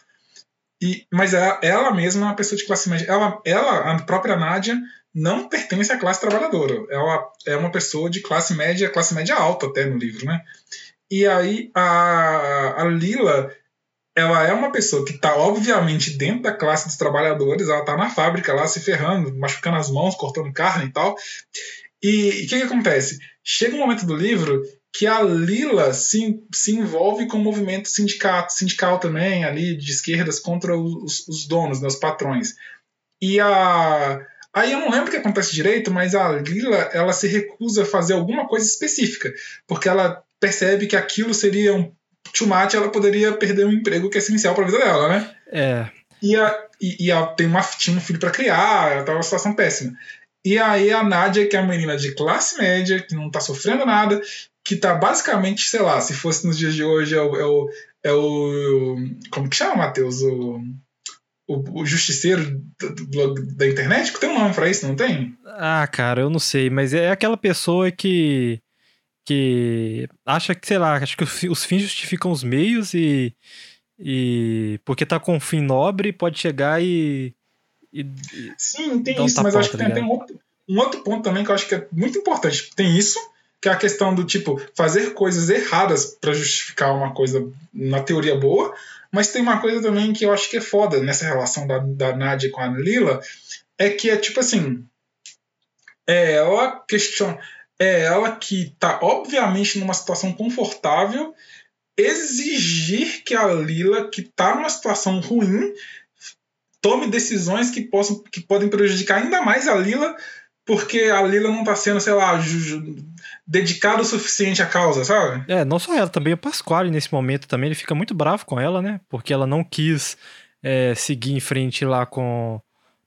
E, mas ela, ela mesma é uma pessoa de classe média. Ela, ela, a própria Nádia, não pertence à classe trabalhadora. Ela é uma pessoa de classe média, classe média alta até no livro, né? E aí a, a Lila, ela é uma pessoa que está obviamente dentro da classe dos trabalhadores, ela está na fábrica lá se ferrando, machucando as mãos, cortando carne e tal. E o que, que acontece? Chega um momento do livro que a Lila se, se envolve com o movimento sindicato, sindical também, ali de esquerdas contra os, os donos, né, os patrões. E a. Aí eu não lembro o que acontece direito, mas a Lila ela se recusa a fazer alguma coisa específica, porque ela percebe que aquilo seria um too much, ela poderia perder um emprego que é essencial para a vida dela, né? É, E, a, e, e ela tem uma, tinha um filho para criar, ela tava numa situação péssima. E aí a Nádia, que é uma menina de classe média, que não tá sofrendo nada, que tá basicamente, sei lá, se fosse nos dias de hoje, é o. É o, é o como que chama, Matheus? O, o, o justiceiro do- blog da internet? Tem um nome pra isso, não tem? Ah, cara, eu não sei, mas é aquela pessoa que que acha que, sei lá, acha que os fi- os fins justificam os meios e e porque tá com um fim nobre pode chegar e, e- Sim, tem um isso, mas eu acho que tá tem, tem um, outro, um outro ponto também que eu acho que é muito importante. Tem isso, que é a questão do tipo, fazer coisas erradas para justificar uma coisa na teoria boa, mas tem uma coisa também que eu acho que é foda nessa relação da, da Nadia com a Lila, é que é tipo assim, é ela questiona, é ela que tá obviamente numa situação confortável, exigir que a Lila, que tá numa situação ruim, tome decisões que possam que podem prejudicar ainda mais a Lila, porque a Lila não tá sendo, sei lá, dedicada o suficiente à causa, sabe? é, não só ela, também o Pasquale nesse momento também, ele fica muito bravo com ela, né? Porque ela não quis é, seguir em frente lá com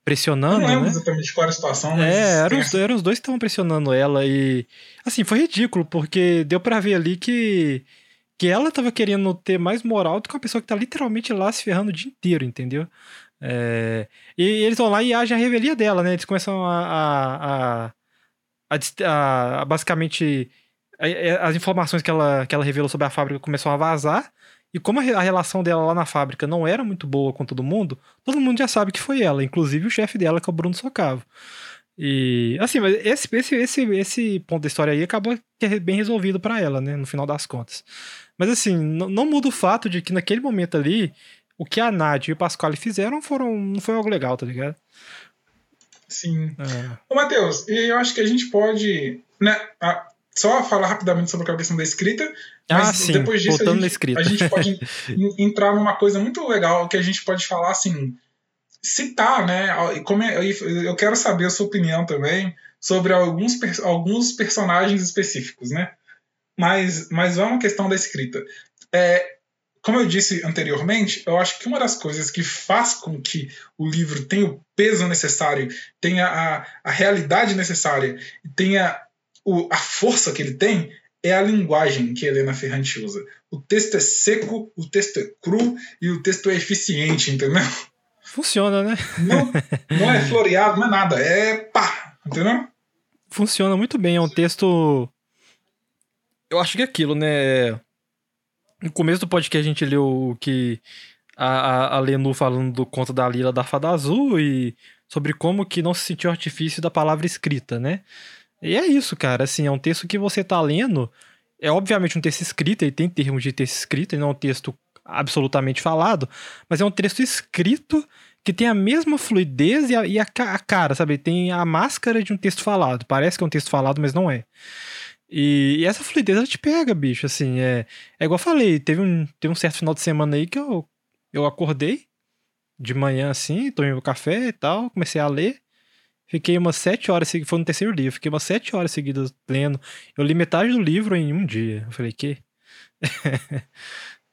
pressionando, não lembro né? exatamente qual era a situação, mas É, eram os, eram os dois que estavam pressionando ela e. Assim, foi ridículo, porque deu pra ver ali que. Que ela tava querendo ter mais moral do que uma pessoa que tá literalmente lá se ferrando o dia inteiro, entendeu? É, e eles vão lá e agem a revelia dela, né? Eles começam a. a, a, a a- basicamente. As informações que ela, que ela revelou sobre a fábrica começam a vazar. E como a relação dela lá na fábrica não era muito boa com todo mundo, todo mundo já sabe que foi ela, inclusive o chefe dela, que é o Bruno Socavo. E, assim, mas esse, esse, esse, esse ponto da história aí acabou é bem resolvido para ela, né, no final das contas. Mas, assim, não muda o fato de que naquele momento ali, o que a Nádia e o Pasquale fizeram foram, não foi algo legal, tá ligado? Sim. É. Ô, Matheus, eu acho que a gente pode, né, a, só falar rapidamente sobre a questão da escrita, mas ah, sim. depois disso a gente, a gente, pode entrar numa coisa muito legal que a gente pode falar assim, citar, né? Como é, eu quero saber a sua opinião também sobre alguns, alguns personagens específicos, né? Mas, mas vamos à questão da escrita. É, como eu disse anteriormente, eu acho que uma das coisas que faz com que o livro tenha o peso necessário, tenha a, a realidade necessária, tenha o, a força que ele tem, é a linguagem que Helena Ferrante usa. O texto é seco, o texto é cru e o texto é eficiente, entendeu? Funciona, né? Não, não é floreado, não é nada, é pá, entendeu? Funciona muito bem, é um texto. Eu acho que é aquilo, né? No começo do podcast a gente leu que a, a, a Lenu falando do conto da Lila da Fada Azul e sobre como que não se sentiu artifício da palavra escrita, né? E é isso, cara. Assim, é um texto que você tá lendo. É obviamente um texto escrito, ele tem termos de texto escrito, ele não é um texto absolutamente falado, mas é um texto escrito que tem a mesma fluidez e a, e a, a cara, sabe? Tem a máscara de um texto falado. Parece que é um texto falado, mas não é. E, e, essa fluidez ela te pega, bicho. Assim, é, é igual eu falei, teve um, teve um certo final de semana aí que eu, eu acordei de manhã assim, tomei meu café e tal, comecei a ler. Fiquei umas sete horas, foi no terceiro livro, fiquei umas sete horas seguidas lendo. Eu li metade do livro em um dia. Eu falei, que?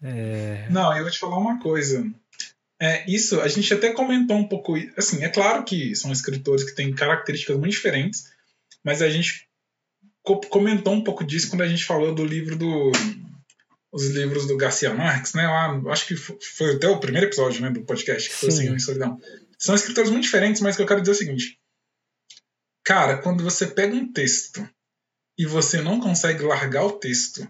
é... Não, eu vou te falar uma coisa. É, isso, a gente até comentou um pouco. Assim, é claro que são escritores que têm características muito diferentes, mas a gente comentou um pouco disso quando a gente falou do livro do. Os livros do Garcia Marques, né? Eu acho que foi até o primeiro episódio né, do podcast, que foi assim, em Solidão. São escritores muito diferentes, mas o que eu quero dizer é o seguinte: Cara, quando você pega um texto e você não consegue largar o texto,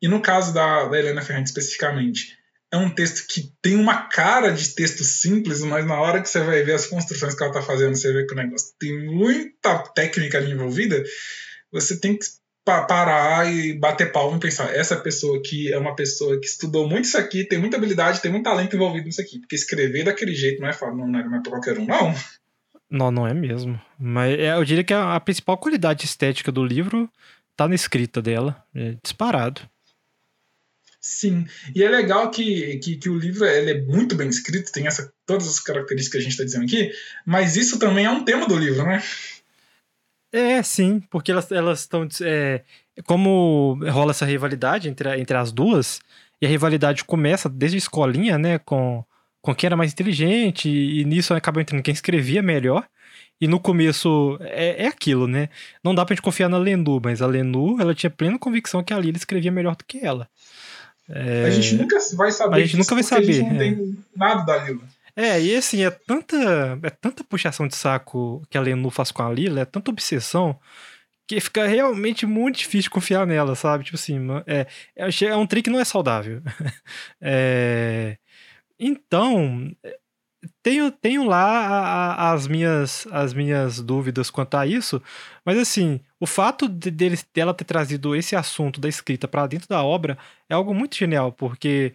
e no caso da, da Helena Ferrante especificamente, é um texto que tem uma cara de texto simples, mas na hora que você vai ver as construções que ela está fazendo, você vê que o negócio tem muita técnica ali envolvida, você tem que parar e bater palma e pensar, essa pessoa aqui é uma pessoa que estudou muito isso aqui, tem muita habilidade, tem muito talento envolvido nisso aqui, porque escrever daquele jeito não é, não não é pra qualquer um, não. Não, não é mesmo. Mas é, eu diria que a, a principal qualidade estética do livro tá na escrita dela. É disparado. Sim, e é legal que, que, que o livro ele é muito bem escrito, tem essa, todas as características que a gente está dizendo aqui, mas isso também é um tema do livro, né? É, sim, porque elas estão. É, como rola essa rivalidade entre, entre as duas, e a rivalidade começa desde a escolinha, né? Com com quem era mais inteligente, e, nisso acaba entrando quem escrevia melhor. E no começo é, é aquilo, né? Não dá pra gente confiar na Lenu, mas a Lenu, ela tinha plena convicção que a Lila escrevia melhor do que ela. É... A gente nunca vai saber. A gente nunca vai saber. A gente não é. tem nada da Lila. É, e assim, é tanta, é tanta puxação de saco que a Lenu faz com a Lila, é tanta obsessão, que fica realmente muito difícil confiar nela, sabe? Tipo assim, é, é, é um trick que não é saudável. é, então, tenho, tenho lá a, a, as, minhas, as minhas dúvidas quanto a isso, mas assim, o fato de, de dela ter trazido esse assunto da escrita para dentro da obra é algo muito genial, porque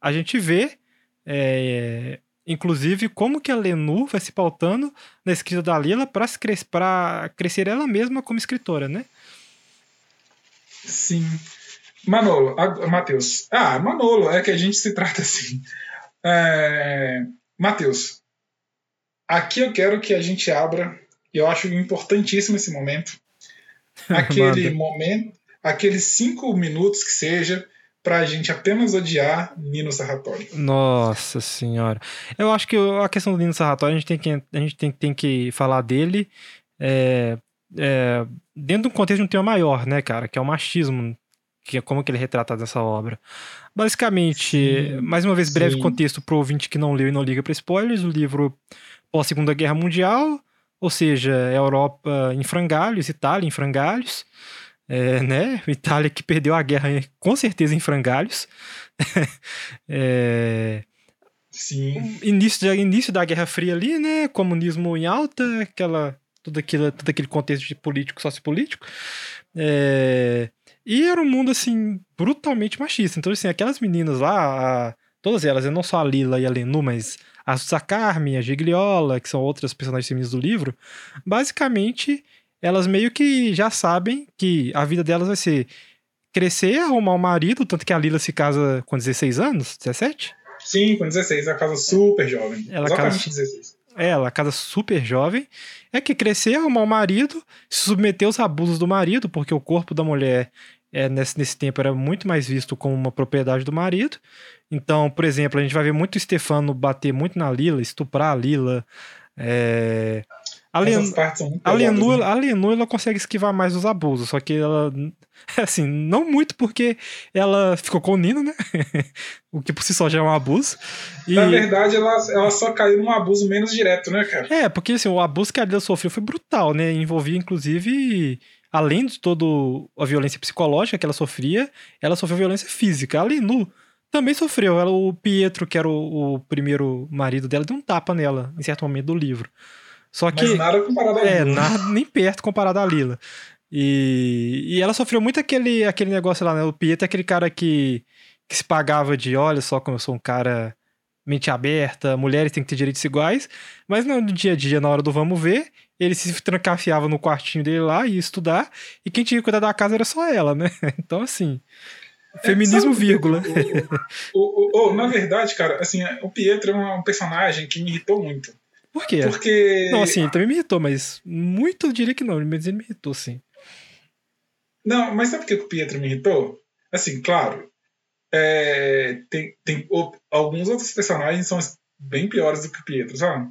a gente vê, é, inclusive, como que a Lenu vai se pautando na escrita da Lila para cres, crescer ela mesma como escritora, né? Sim. Manolo, Matheus. Ah, Manolo, é que a gente se trata assim. É, Matheus, aqui eu quero que a gente abra, e eu acho importantíssimo esse momento, aquele momento, aqueles cinco minutos que seja, para a gente apenas odiar Nino Sarratori. Nossa senhora. Eu acho que a questão do Nino Sarratori, a gente tem que, a gente tem, tem que falar dele é, é, dentro de um contexto de um tema maior, né, cara? Que é o machismo que é como que ele é retratado nessa obra. Basicamente, sim, mais uma vez, breve sim. contexto para o ouvinte que não leu e não liga para spoilers, o livro pós-segunda guerra mundial, ou seja, Europa em frangalhos, Itália em frangalhos, é, né? Itália que perdeu a guerra com certeza em frangalhos. é, Sim. Início, início da Guerra Fria ali, né? Comunismo em alta, aquela, tudo, aquilo, todo aquele contexto de político, sociopolítico. É, e era um mundo, assim, brutalmente machista. Então, assim, aquelas meninas lá, todas elas, não só a Lila e a Lenu, mas a Sacarme, a Gigliola, que são outras personagens femininas do livro, basicamente elas meio que já sabem que a vida delas vai ser crescer, arrumar um marido, tanto que a Lila se casa com 16 anos, 17? Sim, com 16, ela casa super jovem. Ela Exatamente casa, 16. É, ela casa super jovem. É que crescer, arrumar um marido, se submeter aos abusos do marido, porque o corpo da mulher é, nesse, nesse tempo era muito mais visto como uma propriedade do marido. Então, por exemplo, a gente vai ver muito o Stefano bater muito na Lila, estuprar a Lila. É... A, Len... a, Lenu, né? a Lenu ela consegue esquivar mais os abusos, só que ela. Assim, não muito porque ela ficou com o Nino, né? o que por si só já é um abuso. E... Na verdade, ela, ela só caiu num abuso menos direto, né, cara? É, porque assim, o abuso que a Lila sofreu foi brutal, né? Envolvia, inclusive, além de toda a violência psicológica que ela sofria, ela sofreu violência física. A Lenu também sofreu. Ela, o Pietro, que era o, o, primeiro marido dela, deu um tapa nela em certo momento do livro. Só que. Mas nada comparado É, Lila. nada, nem perto comparado a Lila. E, e ela sofreu muito aquele, aquele negócio lá, né? O Pietro é aquele cara que, que se pagava de: olha só como eu sou um cara mente aberta, mulheres têm que ter direitos iguais. Mas no dia a dia, na hora do vamos ver, ele se trancafiava no quartinho dele lá e ia estudar. E quem tinha que cuidar da casa era só ela, né? Então, assim. Feminismo, É, vírgula. O, o, o, na verdade, cara, assim, o Pietro é um personagem que me irritou muito. Por quê? Porque. Não, assim, ele também me irritou, mas muito eu diria que não, mas ele me irritou, sim. Não, mas sabe por que o Pietro me irritou? Assim, claro, é, tem, tem alguns outros personagens são bem piores do que o Pietro, sabe?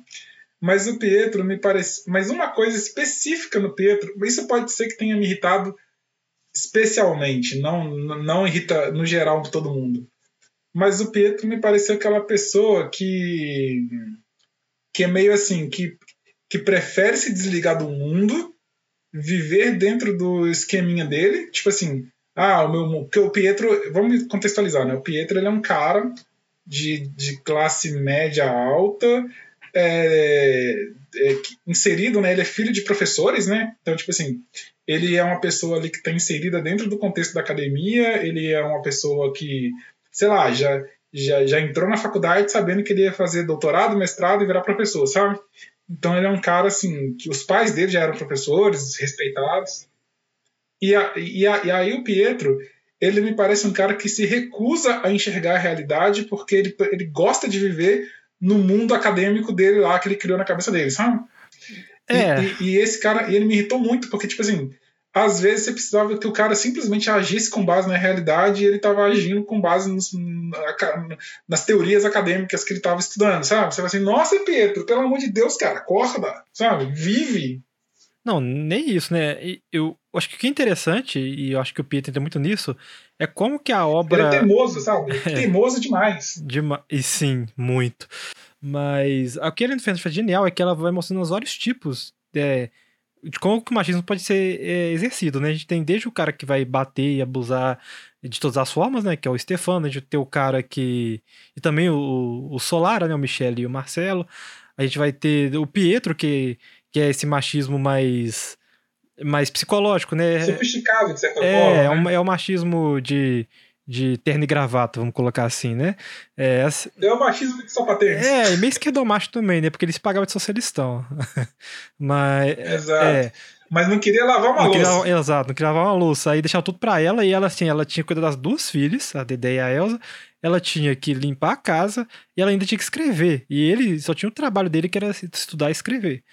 Mas o Pietro me parece. Mas uma coisa específica no Pietro, isso pode ser que tenha me irritado especialmente, não, não irrita no geral todo mundo. Mas o Pietro me pareceu aquela pessoa que que é meio assim, que, que prefere se desligar do mundo, viver dentro do esqueminha dele, tipo assim, ah, o meu que o Pietro, vamos contextualizar, né? O Pietro ele é um cara de, de classe média alta, é, é, inserido, né? Ele é filho de professores, né? Então, tipo assim, ele é uma pessoa ali que está inserida dentro do contexto da academia, ele é uma pessoa que, sei lá, já, já, já entrou na faculdade sabendo que ele ia fazer doutorado, mestrado e virar professor, sabe? Então ele é um cara, assim, que os pais dele já eram professores, respeitados. E, a, e, a, e aí o Pietro, ele me parece um cara que se recusa a enxergar a realidade porque ele, ele gosta de viver no mundo acadêmico dele lá que ele criou na cabeça dele, sabe? É. E, e, e, esse cara, ele me irritou muito, porque, tipo assim, às vezes você precisava que o cara simplesmente agisse com base na realidade e ele estava agindo com base nos, nas teorias acadêmicas que ele estava estudando, sabe? Você vai assim, nossa, Pietro, pelo amor de Deus, cara, acorda, sabe? Vive. Não, nem isso, né? Eu acho que o que é interessante, e eu acho que o Pietro entra muito nisso, é como que a obra. Ele é teimoso, sabe? É. Teimoso demais. Dema... E sim, muito. Mas o que ele faz genial é que ela vai mostrando os vários tipos é, de como que o machismo pode ser é, exercido, né? A gente tem desde o cara que vai bater e abusar de todas as formas, né? Que é o Stefano, a gente tem o cara que. E também o, o Solara, né? O Michele e o Marcelo. A gente vai ter o Pietro, que, que é esse machismo mais. mais psicológico, né? Sofisticado, de certa é, forma. É, um, é o machismo de de terno e gravata, vamos colocar assim, né? É, é o machismo de sapatênis. É, e meio esquerdomacho também, né? Porque eles pagavam de socialistão. Mas. Exato. É, mas não queria lavar uma não louça. Queria, exato, não queria lavar uma louça. Aí deixava tudo pra ela e ela, assim, ela tinha que cuidar das duas filhas, a Dedé e a Elsa. Ela tinha que limpar a casa e ela ainda tinha que escrever. E ele só tinha o trabalho dele que era estudar e escrever.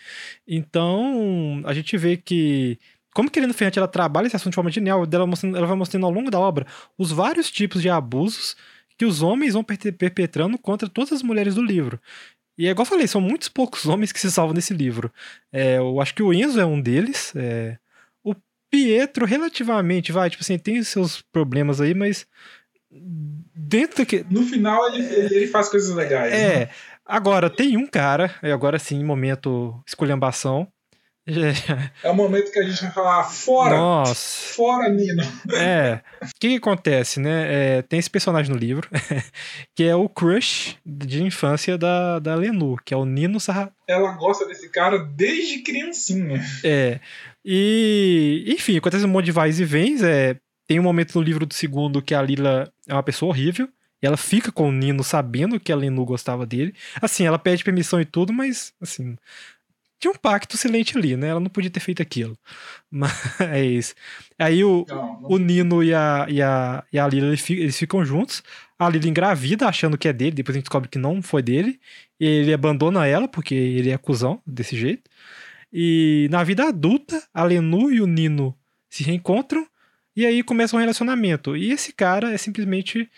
Então, a gente vê que como que Helena Ferrante ela trabalha esse assunto de forma genial, ela, mostrando, ela vai mostrando ao longo da obra os vários tipos de abusos que os homens vão perpetrando contra todas as mulheres do livro. E é igual eu falei, são muitos poucos homens que se salvam nesse livro. É, eu acho que o Enzo é um deles. É, o Pietro, relativamente, vai, tipo assim, tem seus problemas aí, mas. Dentro que. No final, ele, ele faz coisas legais. É. Né? Agora, tem um cara, agora sim, momento esculhambação, É o momento que a gente vai falar fora. Nossa. Fora, Nino. É. O que, que, acontece, né? É, tem esse personagem no livro, que é o crush de infância da, da Lenu, que é o Nino Sarra. Ela gosta desse cara desde criancinha. É. E, enfim, acontece um monte de vais e vens. É, tem um momento no livro do segundo que a Lila é uma pessoa horrível. E ela fica com o Nino sabendo que a Lenu gostava dele. Assim, ela pede permissão e tudo, mas, assim, tinha um pacto silente ali, né? Ela não podia ter feito aquilo. Mas aí o, não, não. o Nino e a, e a, e a Lila eles ficam juntos. A Lila engravida, achando que é dele, depois a gente descobre que não foi dele. E ele abandona ela, porque ele é acusão desse jeito. E na vida adulta, a Lenu e o Nino se reencontram. E aí começa um relacionamento. E esse cara é simplesmente.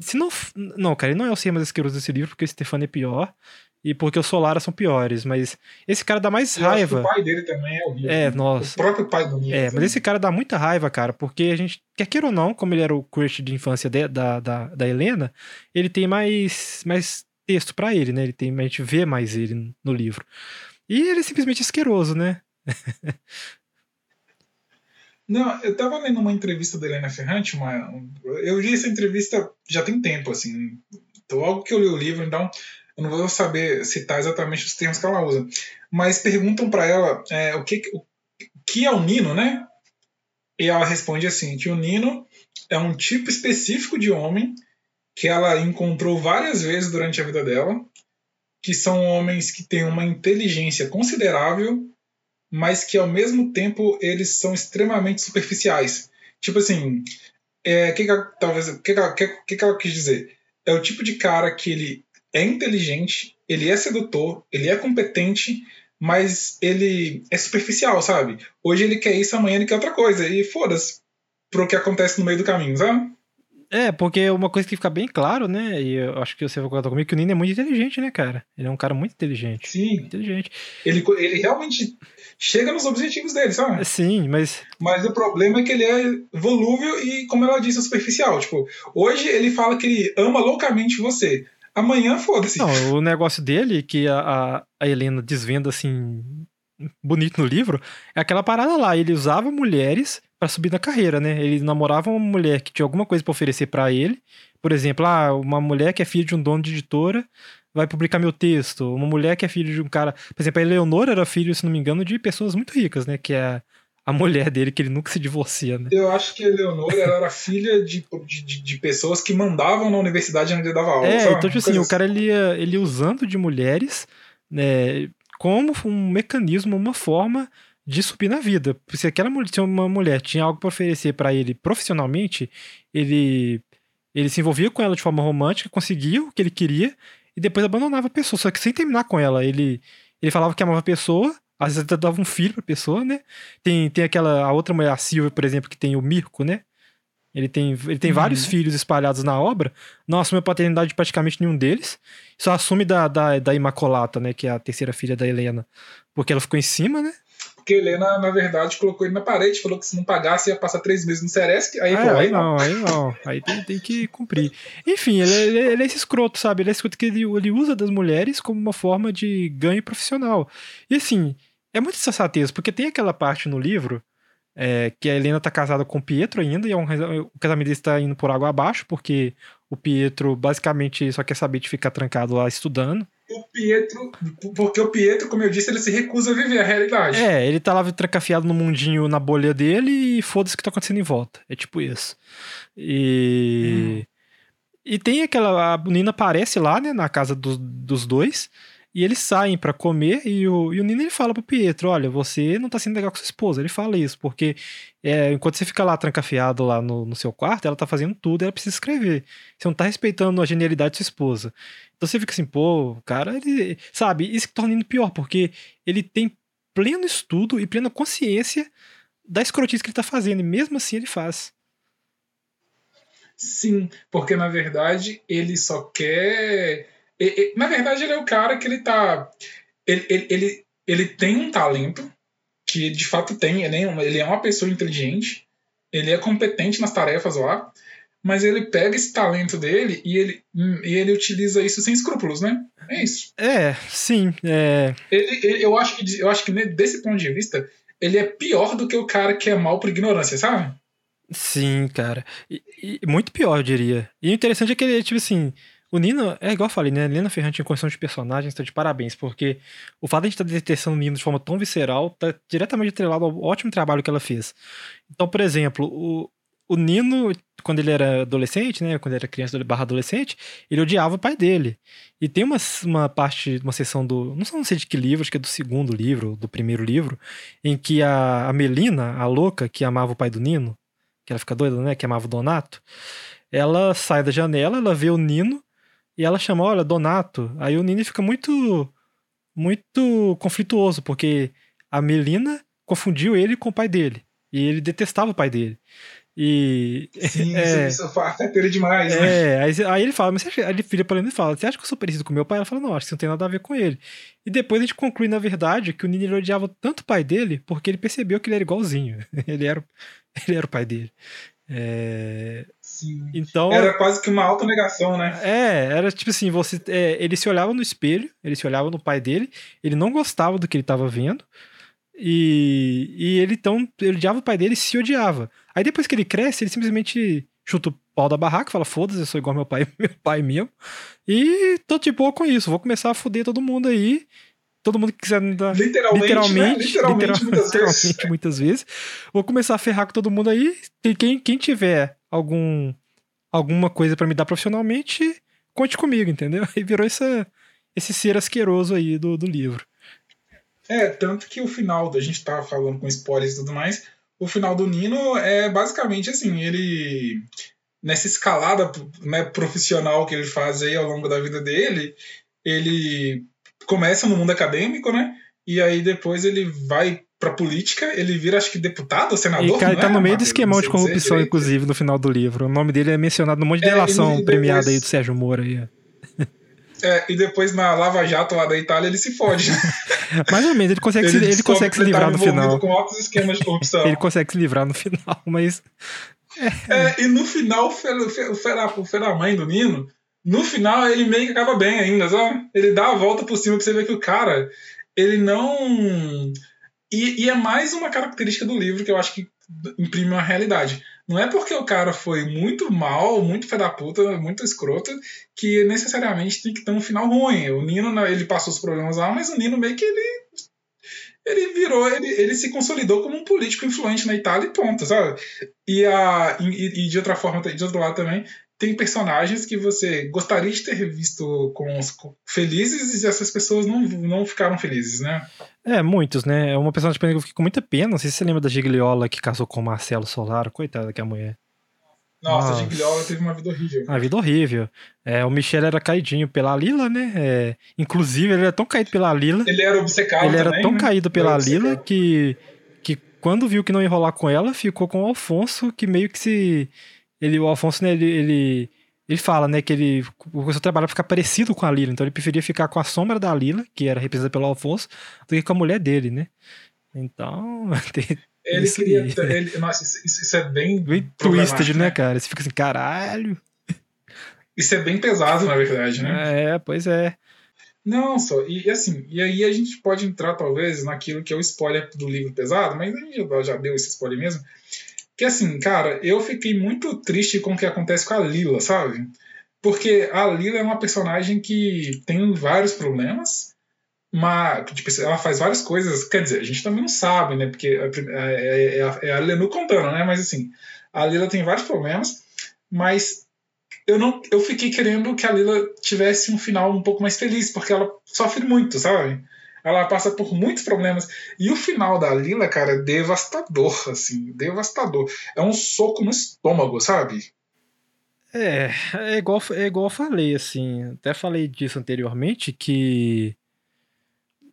Se não. Não, cara, ele não é o ser mais asqueroso desse livro, porque o Stefano é pior e porque os Solara são piores, mas esse cara dá mais Eu raiva. o pai dele também é horrível. É, nossa. O próprio pai do Nino. É, mas esse cara dá muita raiva, cara, porque a gente, quer queira ou não, como ele era o crush de infância de, da, da, da Helena, ele tem mais, mais texto para ele, né? Ele tem, a gente vê mais ele no livro. E ele é simplesmente asqueroso, né? Não, eu tava lendo uma entrevista da Helena Ferrante, uma, eu vi essa entrevista já tem tempo, assim. Então, logo que eu li o livro, então eu não vou saber citar exatamente os termos que ela usa, mas perguntam para ela é, o, que, o que é o Nino, né? E ela responde assim: que o Nino é um tipo específico de homem que ela encontrou várias vezes durante a vida dela, que são homens que têm uma inteligência considerável, mas que ao mesmo tempo eles são extremamente superficiais. Tipo assim, é, que que talvez, que que, que, que ela quis dizer? É o tipo de cara que ele é inteligente, ele é sedutor, ele é competente, mas ele é superficial, sabe? Hoje ele quer isso, amanhã ele quer outra coisa. E foda-se pro que acontece no meio do caminho, sabe? É, porque uma coisa que fica bem claro, né? E eu acho que você vai concordar comigo que o Nino é muito inteligente, né, cara? Ele é um cara muito inteligente. Sim. Inteligente. Ele, ele realmente chega nos objetivos dele, sabe? Sim, mas. Mas o problema é que ele é volúvel e, como ela disse, superficial. Tipo, hoje ele fala que ele ama loucamente você. Amanhã, foda-se. Não, o negócio dele, que a, a Helena desvenda assim, bonito no livro, é aquela parada lá. Ele usava mulheres para subir na carreira, né? Ele namorava uma mulher que tinha alguma coisa para oferecer para ele. Por exemplo, ah, uma mulher que é filha de um dono de editora vai publicar meu texto. Uma mulher que é filha de um cara. Por exemplo, a Eleonora era filho, se não me engano, de pessoas muito ricas, né? Que é a mulher dele, que ele nunca se divorcia, né? Eu acho que a Leonora era filha de, de, de, pessoas que mandavam na universidade onde ele dava aula. É, sabe? então, tipo assim, o cara ele ia, ele ia usando de mulheres né, como um mecanismo, uma forma de subir na vida. Se aquela mulher, se uma mulher tinha algo para oferecer para ele profissionalmente, ele ele se envolvia com ela de forma romântica, conseguia o que ele queria e depois abandonava a pessoa, só que sem terminar com ela. Ele ele falava que amava a pessoa, às vezes até dava um filho pra pessoa, né? Tem, tem aquela, a outra mulher, a Silvia, por exemplo, que tem o Mirko, né? Ele tem, ele tem uhum. vários filhos espalhados na obra, não assume a paternidade de praticamente nenhum deles, só assume da, da, da Imacolata, né? Que é a terceira filha da Helena, porque ela ficou em cima, né? Porque Helena, na verdade, colocou ele na parede, falou que se não pagasse ia passar três meses no Seresc, aí, ah, aí, aí não. Aí não, aí tem, tem que cumprir. Enfim, ele, ele, ele, é esse escroto, sabe? Ele é esse escroto que ele, ele usa das mulheres como uma forma de ganho profissional. E assim, é muito sensatez, porque tem aquela parte no livro é, que a Helena tá casada com o Pietro ainda, e é um, o casamento dele está indo por água abaixo, porque o Pietro basicamente só quer saber de ficar trancado lá estudando. O Pietro, porque o Pietro, como eu disse, ele se recusa a viver a realidade. É, ele tá lá trancafiado no mundinho, na bolha dele, e foda-se o que tá acontecendo em volta. É tipo isso. E. Hum. E tem aquela. A Nina aparece lá, né, na casa do, dos dois. E eles saem para comer e o, e o Nino ele fala pro Pietro: Olha, você não tá sendo legal com sua esposa. Ele fala isso, porque é, enquanto você fica lá trancafiado lá no, no, seu quarto, ela tá fazendo tudo, ela precisa escrever. Você não tá respeitando a genialidade de sua esposa. Então você fica assim, pô, o cara, ele. Sabe? Isso que torna ele pior, porque ele tem pleno estudo e plena consciência da escrotice que ele tá fazendo, e mesmo assim ele faz. Sim, porque na verdade ele só quer na verdade, ele é o cara que ele tá. Ele, ele, ele, ele tem um talento, que de fato tem, ele é, uma, ele é uma pessoa inteligente, ele é competente nas tarefas lá, mas ele pega esse talento dele e ele, e ele utiliza isso sem escrúpulos, né? É isso. É, sim. É... Ele, ele, eu, acho que, eu acho que desse ponto de vista, ele é pior do que o cara que é mal por ignorância, sabe? Sim, cara. E, e, muito pior, eu diria. E o interessante é que ele, tipo assim, o Nino, é igual eu falei, né? Lena Ferrante em construção de personagens tá de parabéns, porque o fato de a gente estar tá detectando o Nino de forma tão visceral tá diretamente atrelado ao ótimo trabalho que ela fez. Então, por exemplo, o, o Nino, quando ele era adolescente, né? Quando ele era criança barra adolescente, ele odiava o pai dele. E tem uma, uma parte, uma sessão do. Não sei de que livro, acho que é do segundo livro, do primeiro livro, em que a, a Melina, a louca, que amava o pai do Nino, que ela fica doida, né? Que amava o Donato, ela sai da janela, ela vê o Nino e ela chama, olha, Donato. Aí o Nino fica muito. muito conflituoso, porque a Melina confundiu ele com o pai dele. E ele detestava o pai dele. E. Sim, é, isso, afeta demais, né? É, aí, aí, ele fala, mas você acha, ele vira pra ele fala: Você acha que eu sou parecido com meu pai? Ela fala: Não, acho que isso não tem nada a ver com ele. E depois a gente conclui, na verdade, que o Nini odiava tanto o pai dele porque ele percebeu que ele era igualzinho. ele, era, ele era o pai dele. É... Sim. Então, era quase que uma autonegação, né? É, era tipo assim: você, é, ele se olhava no espelho, ele se olhava no pai dele, ele não gostava do que ele estava vendo. E, e ele então, ele odiava o pai dele e se odiava. Aí depois que ele cresce, ele simplesmente chuta o pau da barraca, fala, foda-se, eu sou igual meu pai, meu pai mesmo. E tô de boa com isso, vou começar a foder todo mundo aí. Todo mundo que quiser. Literalmente, literalmente, né? literalmente, muitas, literalmente vezes. muitas vezes. Vou começar a ferrar com todo mundo aí. E quem, quem tiver algum, alguma coisa para me dar profissionalmente, conte comigo, entendeu? E virou essa, esse ser asqueroso aí do, do livro. É, tanto que o final, a gente tava falando com spoilers e tudo mais, o final do Nino é basicamente assim, ele nessa escalada né, profissional que ele faz aí ao longo da vida dele, ele começa no mundo acadêmico, né? E aí depois ele vai pra política, ele vira, acho que deputado, senador. E cara, ele tá é, no meio do esquemão de corrupção, inclusive, no final do livro. O nome dele é mencionado num monte de é, delação premiada aí do Sérgio Moro aí. É, e depois na Lava Jato lá da Itália ele se fode. Mais ou menos, ele consegue, ele se, ele consegue se livrar no final. Com altos esquemas de corrupção. ele consegue se livrar no final, mas. É, é e no final, o Fera, o Fera mãe do Nino, no final ele meio que acaba bem ainda, sabe? Ele dá a volta por cima pra você ver que o cara, ele não. E, e é mais uma característica do livro que eu acho que imprime uma realidade. Não é porque o cara foi muito mal, muito fé da puta, muito escroto, que necessariamente tem que ter um final ruim. O Nino, ele passou os problemas lá, mas o Nino meio que ele. Ele virou, ele, ele se consolidou como um político influente na Itália e ponto, sabe? E, a, e, e de outra forma, de outro lado também, tem personagens que você gostaria de ter visto com, os, com felizes e essas pessoas não, não ficaram felizes, né? É, muitos, né? É uma personagem que eu fiquei com muita pena. Não sei se você lembra da Gigliola que casou com o Marcelo Solaro. Coitada que a mulher. Nossa, Nossa, a Gigliola teve uma vida horrível. Uma vida horrível. É, o Michel era caidinho pela Lila, né? É, inclusive, ele era tão caído pela Lila. Ele era obcecado Ele também, era tão né? caído pela Lila que, que quando viu que não ia rolar com ela, ficou com o Alfonso, que meio que se ele, o Alfonso, né, ele, ele, ele fala, né, que ele o seu trabalho ficar parecido com a Lila, então ele preferia ficar com a sombra da Lila, que era representada pelo Alfonso, do que com a mulher dele, né? Então, ele queria, ele, nossa, isso, isso, é bem bem twisted, né, né, cara? Você fica assim, caralho. Isso é bem pesado, na verdade, né? É, pois é. Não, só, e assim, e aí a gente pode entrar talvez naquilo que é o spoiler do livro pesado, mas a gente já deu esse spoiler mesmo, que assim, cara, eu fiquei muito triste com o que acontece com a Lila, sabe? Porque a Lila é uma personagem que tem vários problemas, mas tipo, ela faz várias coisas. Quer dizer, a gente também não sabe, né? Porque é, é, é, é a Lenu contando, né? Mas assim, a Lila tem vários problemas, mas eu não eu fiquei querendo que a Lila tivesse um final um pouco mais feliz, porque ela sofre muito, sabe? Ela passa por muitos problemas. E o final da Lila, cara, é devastador, assim, devastador. É um soco no estômago, sabe? É, é igual, é igual eu falei, assim, até falei disso anteriormente, que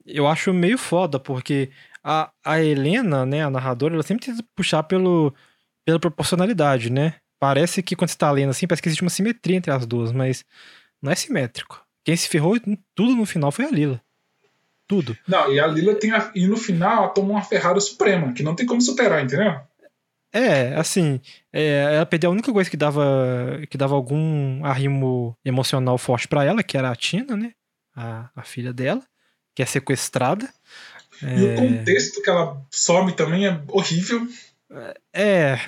eu acho meio foda, porque a, a Helena, né, a narradora, ela sempre tenta puxar pelo, pela proporcionalidade, né? Parece que quando você tá lendo assim, parece que existe uma simetria entre as duas, mas não é simétrico. Quem se ferrou tudo no final foi a Lila. Tudo. Não, e a Lila tem. A, e no final ela toma uma ferrada suprema, que não tem como superar, entendeu? É, assim, é, ela perdeu a única coisa que dava que dava algum arrimo emocional forte para ela, que era a Tina, né? A, a filha dela, que é sequestrada. E é... o contexto que ela some também é horrível. É.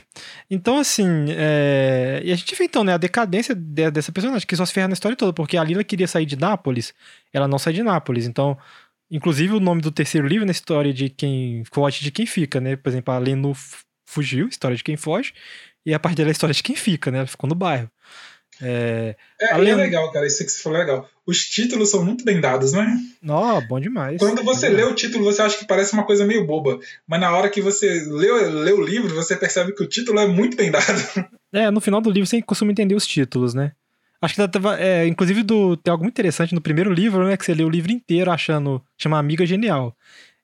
Então, assim. É... E a gente vê então, né, a decadência de, dessa personagem, que só se ferra na história toda, porque a Lila queria sair de Nápoles, ela não sai de Nápoles. Então, inclusive o nome do terceiro livro na história de quem foge de quem fica, né? Por exemplo, a Lenu fugiu, história de quem foge, e a parte dela é a história de quem fica, né? Ela ficou no bairro. É, é, é legal, cara, isso que você falou é legal. Os títulos são muito bem dados, né? Ó, bom demais. Quando você lê o título, você acha que parece uma coisa meio boba. Mas na hora que você lê, lê o livro, você percebe que o título é muito bem dado. É, no final do livro você costuma entender os títulos, né? Acho que tava, é, inclusive do, tem algo muito interessante no primeiro livro, né? Que você lê o livro inteiro achando. chama Amiga Genial.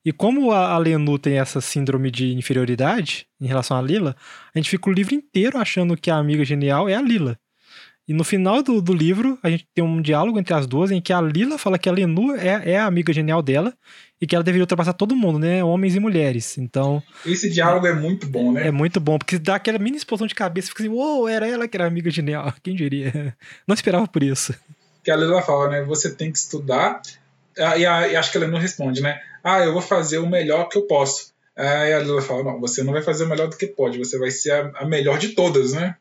E como a, a Lenu tem essa síndrome de inferioridade em relação à Lila, a gente fica o livro inteiro achando que a amiga genial é a Lila. E no final do, do livro, a gente tem um diálogo entre as duas em que a Lila fala que a Lenu é, é a amiga genial dela e que ela deveria ultrapassar todo mundo, né? Homens e mulheres. Então. Esse diálogo é, é muito bom, né? É muito bom, porque dá aquela mini explosão de cabeça, fica assim, uou, wow, era ela que era amiga genial. Quem diria? Não esperava por isso. Que a Lila fala, né? Você tem que estudar. Ah, e, a, e acho que ela não responde, né? Ah, eu vou fazer o melhor que eu posso. Aí a Lila fala, não, você não vai fazer o melhor do que pode, você vai ser a, a melhor de todas, né?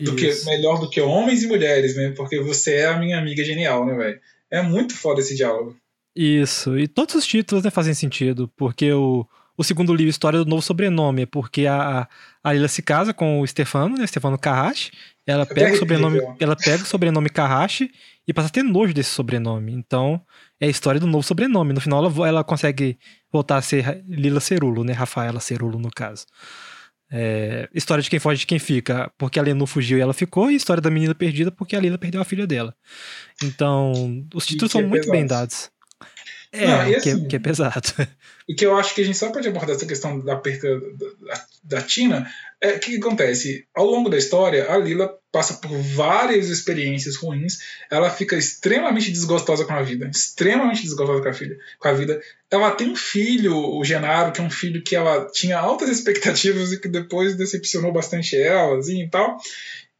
Do que melhor do que homens e mulheres, né? Porque você é a minha amiga genial, né, velho? É muito foda esse diálogo. Isso, e todos os títulos né, fazem sentido, porque o, o segundo livro, História do Novo Sobrenome, é porque a, a Lila se casa com o Stefano, né, Stefano Carrache, ela pega, o sobrenome, ela pega o sobrenome Carrache e passa a ter nojo desse sobrenome. Então, é a história do novo sobrenome. No final, ela, ela consegue voltar a ser Lila Cerulo, né? Rafaela Cerulo, no caso. É, história de quem foge de quem fica, porque a Lenu fugiu e ela ficou, e história da menina perdida, porque a Lila perdeu a filha dela. Então, os títulos são é muito pesado. bem dados. É, Não, que, é, assim, que, é pesado. E que eu acho que a gente só pode abordar essa questão da perda da, da Tina. É, o que, que, acontece? Ao longo da história, a Lila passa por várias experiências ruins. Ela fica extremamente desgostosa com a vida. Extremamente desgostosa com a, filha, com a vida. Ela tem um filho, o Genaro, que é um filho que ela tinha altas expectativas e que depois decepcionou bastante ela assim, e tal.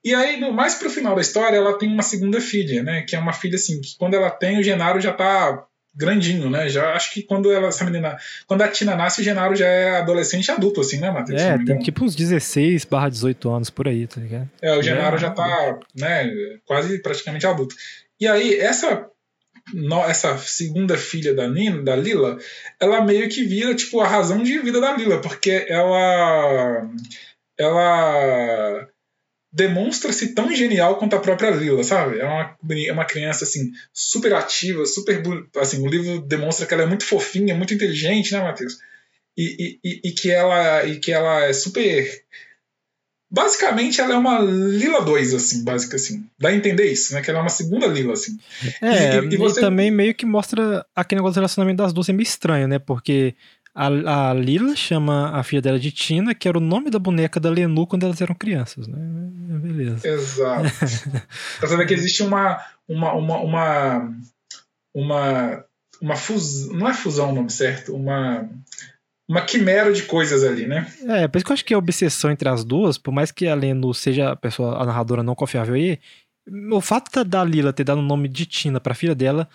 E aí, no, mais pro final da história, ela tem uma segunda filha, né? Que é uma filha assim, que quando ela tem, o Genaro já tá grandinho, né? Já acho que quando ela, essa menina, quando a Tina nasce, o Genaro já é adolescente adulto, assim, né, Matheus? É, tem tipo uns 16 barra 18 anos por aí, tá ligado? É, o Genaro é, já tá, né, quase praticamente adulto. E aí, essa essa segunda filha da Nina, da Lila, ela meio que vira tipo a razão de vida da Lila, porque ela ela demonstra-se tão genial quanto a própria Lila, sabe? É uma, é uma criança, assim, super ativa, super... Assim, o livro demonstra que ela é muito fofinha, muito inteligente, né, Matheus? E, e, e, que ela, e que ela é super... Basicamente, ela é uma Lila 2, assim, básica, assim. Dá a entender isso, né? Que ela é uma segunda Lila, assim. É, e, e, você... e também meio que mostra aquele negócio do relacionamento das duas é meio estranho, né? Porque a, a Lila chama a filha dela de Tina, que era o nome da boneca da Lenu quando elas eram crianças, né? Beleza. Exato. pra saber que existe uma, uma, uma, uma, uma, uma fusão, não é fusão o nome certo, uma uma quimera de coisas ali, né? É, por isso que eu acho que a obsessão entre as duas, por mais que a Lenu seja a pessoa, a narradora não confiável aí, o fato da Lila ter dado o nome de Tina pra filha dela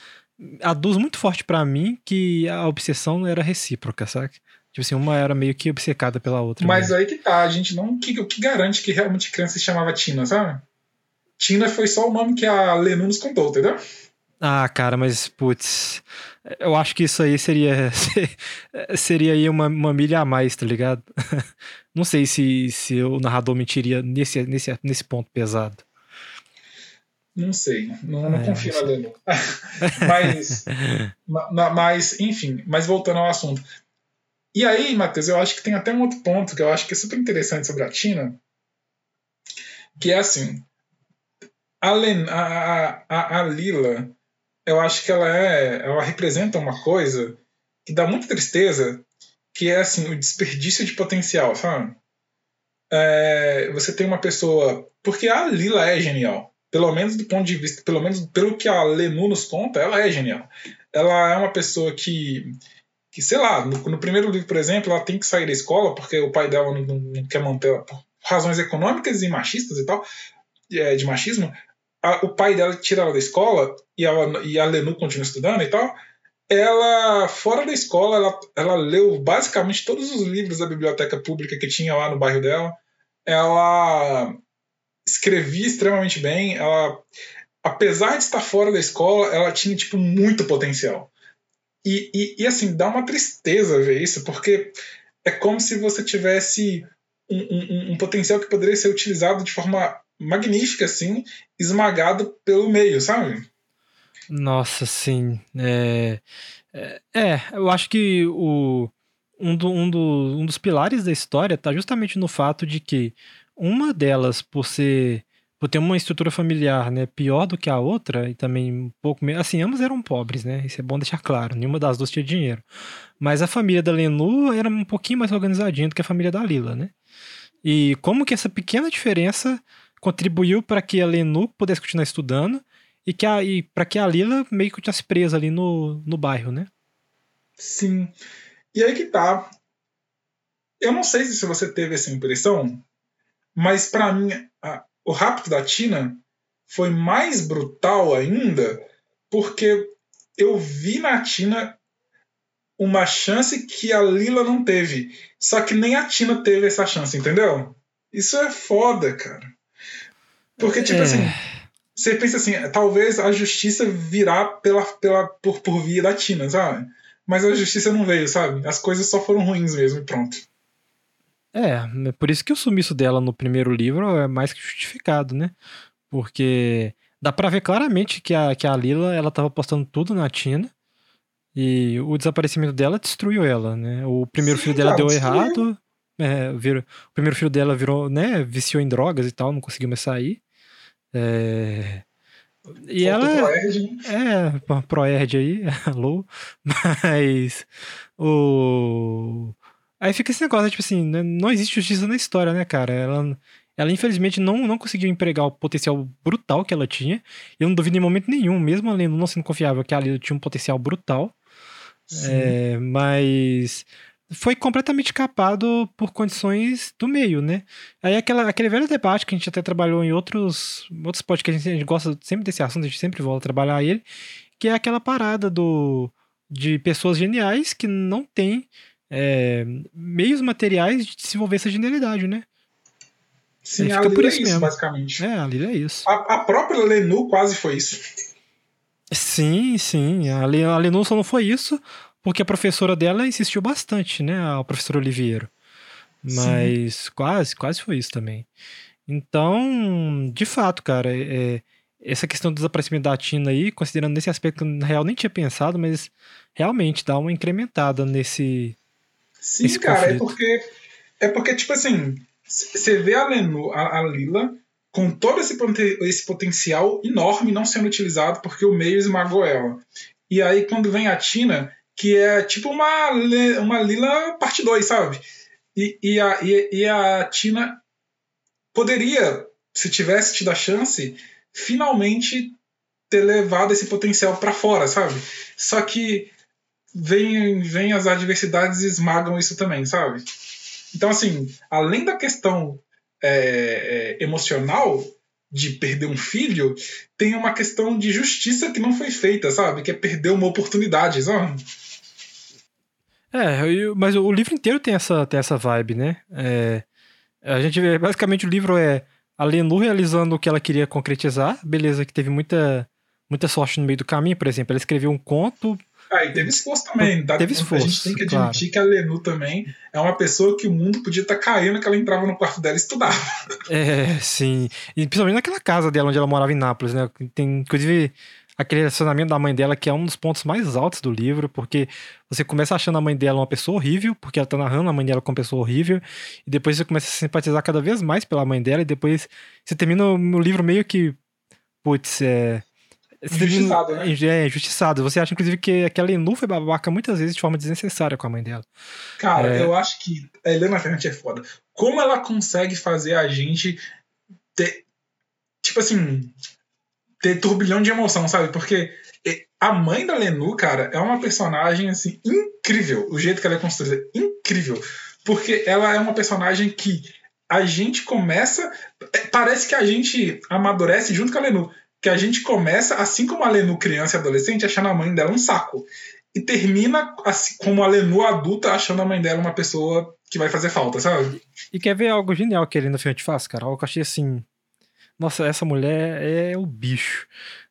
aduz muito forte para mim que a obsessão era recíproca, sabe? Tipo assim, uma era meio que obcecada pela outra. Mas mesmo. aí que tá, a gente não. O que, que garante que realmente a criança se chamava Tina, sabe? Tina foi só o nome que a Lenu nos contou, entendeu? Ah, cara, mas putz, eu acho que isso aí seria seria aí uma, uma milha a mais, tá ligado? Não sei se, se o narrador mentiria nesse, nesse, nesse ponto pesado. Não sei, não, não é, confio na Lenu. mas, mas, enfim, mas voltando ao assunto. E aí, Matheus, eu acho que tem até um outro ponto que eu acho que é super interessante sobre a Tina, que é assim, a, Len, a, a, a Lila, eu acho que ela é, ela representa uma coisa que dá muita tristeza, que é assim, o desperdício de potencial, sabe? É, você tem uma pessoa, porque a Lila é genial, pelo menos do ponto de vista, pelo menos pelo que a Lenu nos conta, ela é genial. Ela é uma pessoa que, que sei lá, no, no primeiro livro, por exemplo, ela tem que sair da escola porque o pai dela não, não, quer manter ela, razões econômicas e machistas e tal, é, de machismo, a, o pai dela tira ela da escola e, ela, e a Lenu continua estudando e tal. Ela, fora da escola, ela, ela leu basicamente todos os livros da biblioteca pública que tinha lá no bairro dela. Ela escrevia extremamente bem. Ela, apesar de estar fora da escola, ela tinha tipo muito potencial. E, e, e assim, dá uma tristeza ver isso, porque é como se você tivesse um, um, um potencial que poderia ser utilizado de forma magnífica, assim, esmagado pelo meio, sabe? Nossa, sim. É, é, é eu acho que o, um, do, um, do, um dos pilares da história está justamente no fato de que uma delas, por ser por ter uma estrutura familiar, né, pior do que a outra e também um pouco assim, ambas eram pobres, né? Isso é bom deixar claro. Nenhuma das duas tinha dinheiro. Mas a família da Lenu era um pouquinho mais organizadinha do que a família da Lila, né? E como que essa pequena diferença contribuiu para que a Lenu pudesse continuar estudando e que para que a Lila meio que continuasse presa ali no, no bairro, né? Sim. E aí que tá. Eu não sei se você teve essa impressão, mas para mim a, o rapto da Tina foi mais brutal ainda porque eu vi na Tina uma chance que a Lila não teve. Só que nem a Tina teve essa chance, entendeu? Isso é foda, cara. Porque, tipo é. assim, você pensa assim, talvez a justiça virá pela, pela, por, por via da Tina, sabe? Mas a justiça não veio, sabe? As coisas só foram ruins mesmo e pronto. É, é, por isso que o sumiço dela no primeiro livro é mais que justificado, né? Porque dá pra ver claramente que a, que a Lila, ela tava postando tudo na Tina e o desaparecimento dela destruiu ela, né? O primeiro Sim, filho dela deu errado, é, virou, o primeiro filho dela virou, né, viciou em drogas e tal, não conseguiu mais sair. É... E Falta ela. Proerd. É, Proerd aí, alô. Mas. O. Aí fica esse negócio, tipo assim, né, não existe justiça na história, né, cara? Ela, ela infelizmente não, não conseguiu empregar o potencial brutal que ela tinha. Eu não duvido em momento nenhum, mesmo além não sendo confiável, que a tinha um potencial brutal. É, mas foi completamente capado por condições do meio, né? Aí aquela, aquele velho debate que a gente até trabalhou em outros, outros podcasts, a gente gosta sempre desse assunto, a gente sempre volta a trabalhar ele, que é aquela parada do de pessoas geniais que não têm é, meios materiais de desenvolver essa genialidade, né? Sim, a Lila é isso, mesmo. basicamente. É, a Lila é isso. A, a própria Lenu quase foi isso. Sim, sim. A, a Lenu só não foi isso, porque a professora dela insistiu bastante, né? A professora Oliveira. Mas Sim. quase, quase foi isso também. Então, de fato, cara, é, essa questão do desaparecimento da Tina aí, considerando nesse aspecto que na real nem tinha pensado, mas realmente dá uma incrementada nesse. Sim, nesse cara, é conflito. é porque. É porque, tipo assim, você vê a, a, a Lila com todo esse, esse potencial enorme não sendo utilizado porque o meio esmagou ela. E aí, quando vem a Tina, que é tipo uma, uma Lila parte 2, sabe? E, e, a, e, e a Tina poderia, se tivesse tido a chance, finalmente ter levado esse potencial para fora, sabe? Só que vem, vem as adversidades e esmagam isso também, sabe? Então, assim, além da questão é, é, emocional de perder um filho, tem uma questão de justiça que não foi feita, sabe? Que é perder uma oportunidade, sabe? É, mas o livro inteiro tem essa, tem essa vibe, né? É, a gente vê, basicamente o livro é a Lenu realizando o que ela queria concretizar, beleza, que teve muita, muita sorte no meio do caminho, por exemplo, ela escreveu um conto. Ah, e teve esforço também, tá? Teve esforço. A gente tem que admitir claro. que a Lenu também é uma pessoa que o mundo podia estar tá caindo que ela entrava no quarto dela e estudava. É, sim. E principalmente naquela casa dela onde ela morava em Nápoles, né? Tem, inclusive, aquele relacionamento da mãe dela, que é um dos pontos mais altos do livro, porque você começa achando a mãe dela uma pessoa horrível, porque ela tá narrando a mãe dela como uma pessoa horrível, e depois você começa a simpatizar cada vez mais pela mãe dela, e depois você termina o livro meio que. Putz, é. Injustiçado, né? É, injustiçado. Você acha, inclusive, que aquela Lenu foi babaca muitas vezes de forma desnecessária com a mãe dela. Cara, é... eu acho que a Helena Ferrante é foda. Como ela consegue fazer a gente ter. Tipo assim ter turbilhão de emoção, sabe? Porque a mãe da Lenu, cara, é uma personagem assim incrível. O jeito que ela é construída, incrível. Porque ela é uma personagem que a gente começa. é, Parece que a gente amadurece junto com a Lenu. Que a gente começa, assim como a Lenu criança e adolescente, achando a mãe dela um saco. E termina assim, como a Lenu adulta achando a mãe dela uma pessoa que vai fazer falta, sabe? E quer ver algo genial que ele no filme te faz, cara? Algo que eu achei assim. Nossa, essa mulher é o bicho.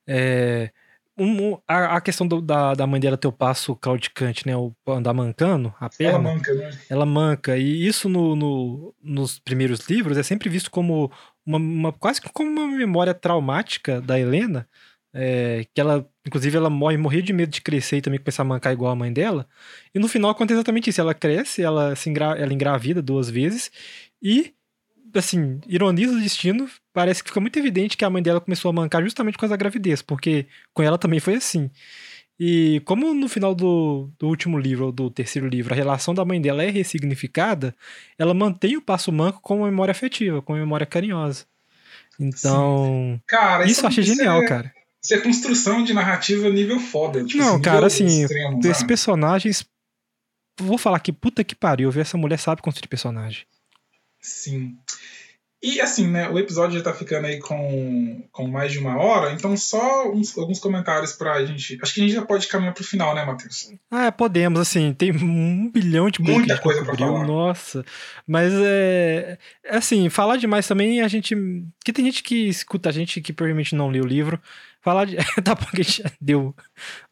É, um- a, a questão do- da, da mãe dela ter o passo claudicante, né? O andar mancando, a Ela perna. manca, né? ela manca. E isso no, no- nos primeiros livros é sempre visto como uma, uma- quase como uma memória traumática da Helena. é, que ela, inclusive, ela morre, de medo de crescer e também começar a mancar igual a mãe dela. E no final acontece exatamente isso. Ela cresce, ela, se engra, ela engravida duas vezes e, assim, ironiza o destino. Parece que fica muito evidente que a mãe dela começou a mancar justamente causa da gravidez, porque com ela também foi assim. E como no final do, do último livro, ou do terceiro livro, a relação da mãe dela é ressignificada, ela mantém o passo manco com uma memória afetiva, com uma memória carinhosa. Então, Cara, isso eu achei isso genial, é, cara. Isso é construção de narrativa nível foda. Tipo, Não, assim, cara, assim, extremo, Esses sabe? personagens. Vou falar que puta que pariu, ver essa mulher sabe construir personagem. Sim. E assim, né? O episódio já tá ficando aí com, com mais de uma hora, então só uns- alguns comentários pra gente. Acho que a gente já pode caminhar pro final, né, Matheus? Ah, podemos, assim, tem um bilhão de Muita que coisa pra falar. nossa. Mas é, é assim, falar demais também a gente. Que tem gente que escuta a gente que provavelmente não leu o livro. Falar de. tá bom que a gente deu.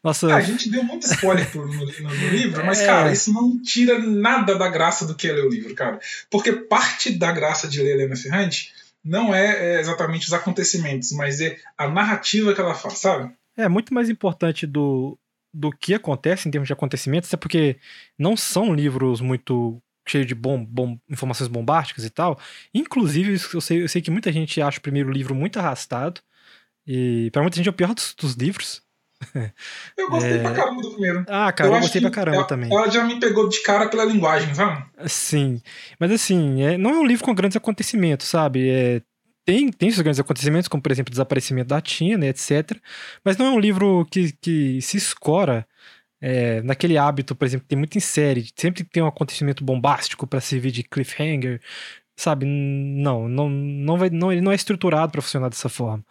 Nossa. Ah, a gente deu muito spoiler pro- no, no- no livro, mas, É. cara, isso não tira nada da graça do que é ler o livro, cara. Porque parte da graça de ler Helena Ferrante não é, é exatamente os acontecimentos, mas é a narrativa que ela faz, sabe? É muito mais importante do, do que acontece em termos de acontecimentos, até porque não são livros muito cheios de bom, bom, informações bombásticas e tal. Inclusive, eu sei, eu sei que muita gente acha o primeiro livro muito arrastado. E pra muita gente é o pior dos, dos livros. Eu gostei É. pra caramba do primeiro. Ah, cara, eu, acho gostei pra caramba ela, também. Ela já me pegou de cara pela linguagem, sabe? Sim. Mas assim, é, não é um livro com grandes acontecimentos, sabe? É, tem, tem seus grandes acontecimentos, como por exemplo o desaparecimento da Tina, etc. Mas não é um livro que, que se escora é, naquele hábito, por exemplo, que tem muito em série, sempre tem um acontecimento bombástico pra servir de cliffhanger, sabe? Não, não, não vai, não, ele não é estruturado pra funcionar dessa forma.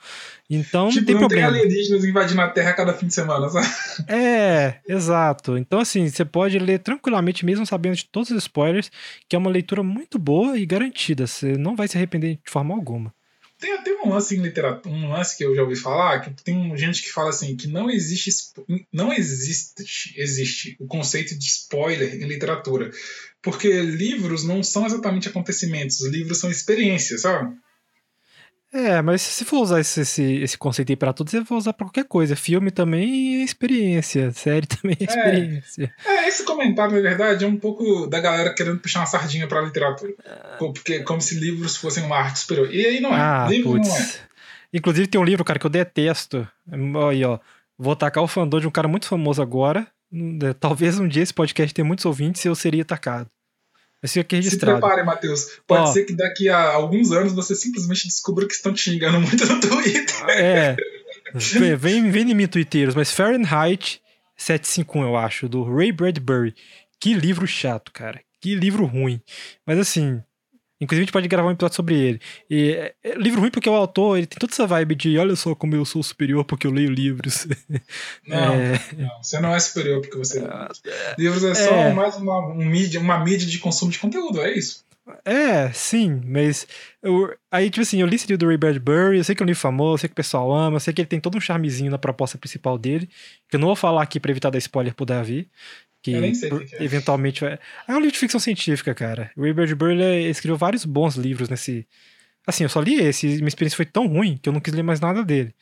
Então tipo, tem não problema. tem alienígenas invadindo a Terra cada fim de semana, sabe? É, exato. Então, assim, você pode ler tranquilamente, mesmo sabendo de todos os spoilers, que é uma leitura muito boa e garantida. Você não vai se arrepender de forma alguma. Tem até um lance em literatura, um lance que eu já ouvi falar, que tem gente que fala assim, que não existe não existe, existe o conceito de spoiler em literatura. Porque livros não são exatamente acontecimentos, livros são experiências, sabe? É, mas se for usar esse, esse, esse conceito aí pra tudo, você vai usar pra qualquer coisa. Filme também é experiência, série também é experiência. É, esse comentário, na verdade, é um pouco da galera querendo puxar uma sardinha pra literatura. Porque como se livros fossem uma arte superior. E aí não é. Ah, livro não é. putz. Inclusive tem um livro, cara, que eu detesto. Aí, ó. Vou tacar o fandom de um cara muito famoso agora. É, Talvez um dia esse podcast tenha muitos ouvintes e eu seria atacado. Fica aqui Se registrado. prepare, Matheus. Pode Ó. ser que daqui a alguns anos você simplesmente descubra que estão te xingando muito no Twitter. É. Vem, vem, vem em mim, twitteiros, mas Fahrenheit 751, eu acho, do Ray Bradbury. Que livro chato, cara. Que livro ruim. Mas assim. Inclusive, a gente pode gravar um episódio sobre ele. E é, é livro ruim porque o autor ele tem toda essa vibe de olha só como eu sou superior porque eu leio livros. Não, É. não, você não é superior porque você lê livros. Livros é só É. mais uma, um mídia, uma mídia de consumo de conteúdo, é isso. É, sim, mas. eu- aí, tipo assim, eu li esse livro do Ray Bradbury, eu sei que é um livro famoso, eu sei que o pessoal ama, eu sei que ele tem todo um charmezinho na proposta principal dele, que eu não vou falar aqui pra evitar dar spoiler pro Davi. Que Eu nem sei o que é. eventualmente vai. É um livro de ficção científica, cara. O Ray Bradbury ele escreveu vários bons livros nesse. Assim, eu só li esse, e minha experiência foi tão ruim que eu não quis ler mais nada dele.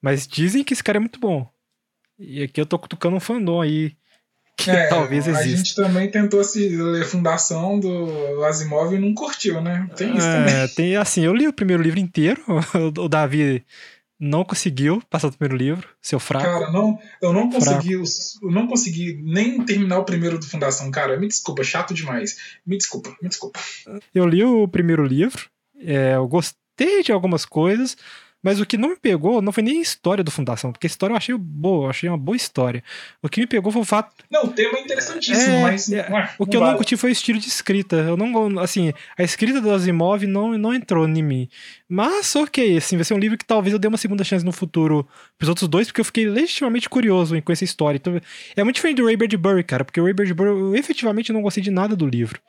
Mas dizem que esse cara é muito bom. E aqui eu tô cutucando um fandom aí. Que É, talvez A exista. gente também tentou se ler Fundação do Asimov e não curtiu, né? Tem isso também. É, tem assim, eu li o primeiro livro inteiro. O Davi não conseguiu passar do primeiro livro, seu fraco. Cara, não, eu não consegui, eu não consegui nem terminar o primeiro do Fundação, cara. Me desculpa, chato demais. Me desculpa, me desculpa. Eu li o primeiro livro, é, eu gostei de algumas coisas, Mas o que não me pegou não foi nem a história do Fundação, porque a história eu achei boa, eu achei uma boa história. O que me pegou foi o fato. Não, o tema é interessantíssimo, É, mas. é, ué, O que eu vale. não curti foi o estilo de escrita. Eu não, assim, a escrita do Asimov não, não entrou em mim. Mas, ok, assim, vai ser um livro que talvez eu dê uma segunda chance no futuro pros outros dois, porque eu fiquei legitimamente curioso em conhecer a história. Então, é muito diferente do Ray Bradbury, cara, porque o Ray Bradbury eu efetivamente não gostei de nada do livro.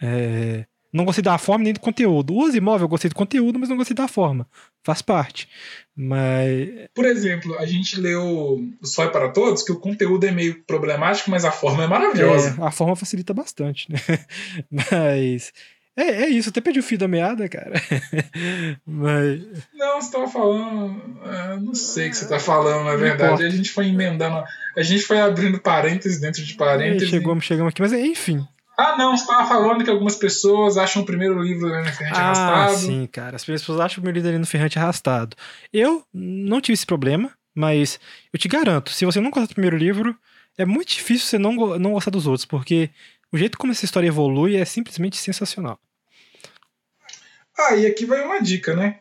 É, não gostei da forma nem do conteúdo. O Asimov eu gostei do conteúdo, mas não gostei da forma. Faz parte. Mas. Por exemplo, a gente leu o Só é para Todos, que o conteúdo é meio problemático, mas a forma é maravilhosa. É, a forma facilita bastante, né? Mas. É, é isso, até perdi o fio da meada, cara. Mas. Não, você estava falando. ah, não sei o que você está falando, na Não verdade. A gente foi emendando. A gente foi abrindo parênteses dentro de Aí parênteses. chegamos, chegamos aqui, mas é, enfim. Ah, não, você estava falando que algumas pessoas acham o primeiro livro da Ana Ferrante Ah, arrastado. sim, cara. As pessoas acham o meu líder ali no Ferrante arrastado. Eu não tive esse problema, mas eu te garanto, se você não gostar do primeiro livro, é muito difícil você não, não gostar dos outros, porque o jeito como essa história evolui é simplesmente sensacional. Ah, e aqui vai uma dica, né?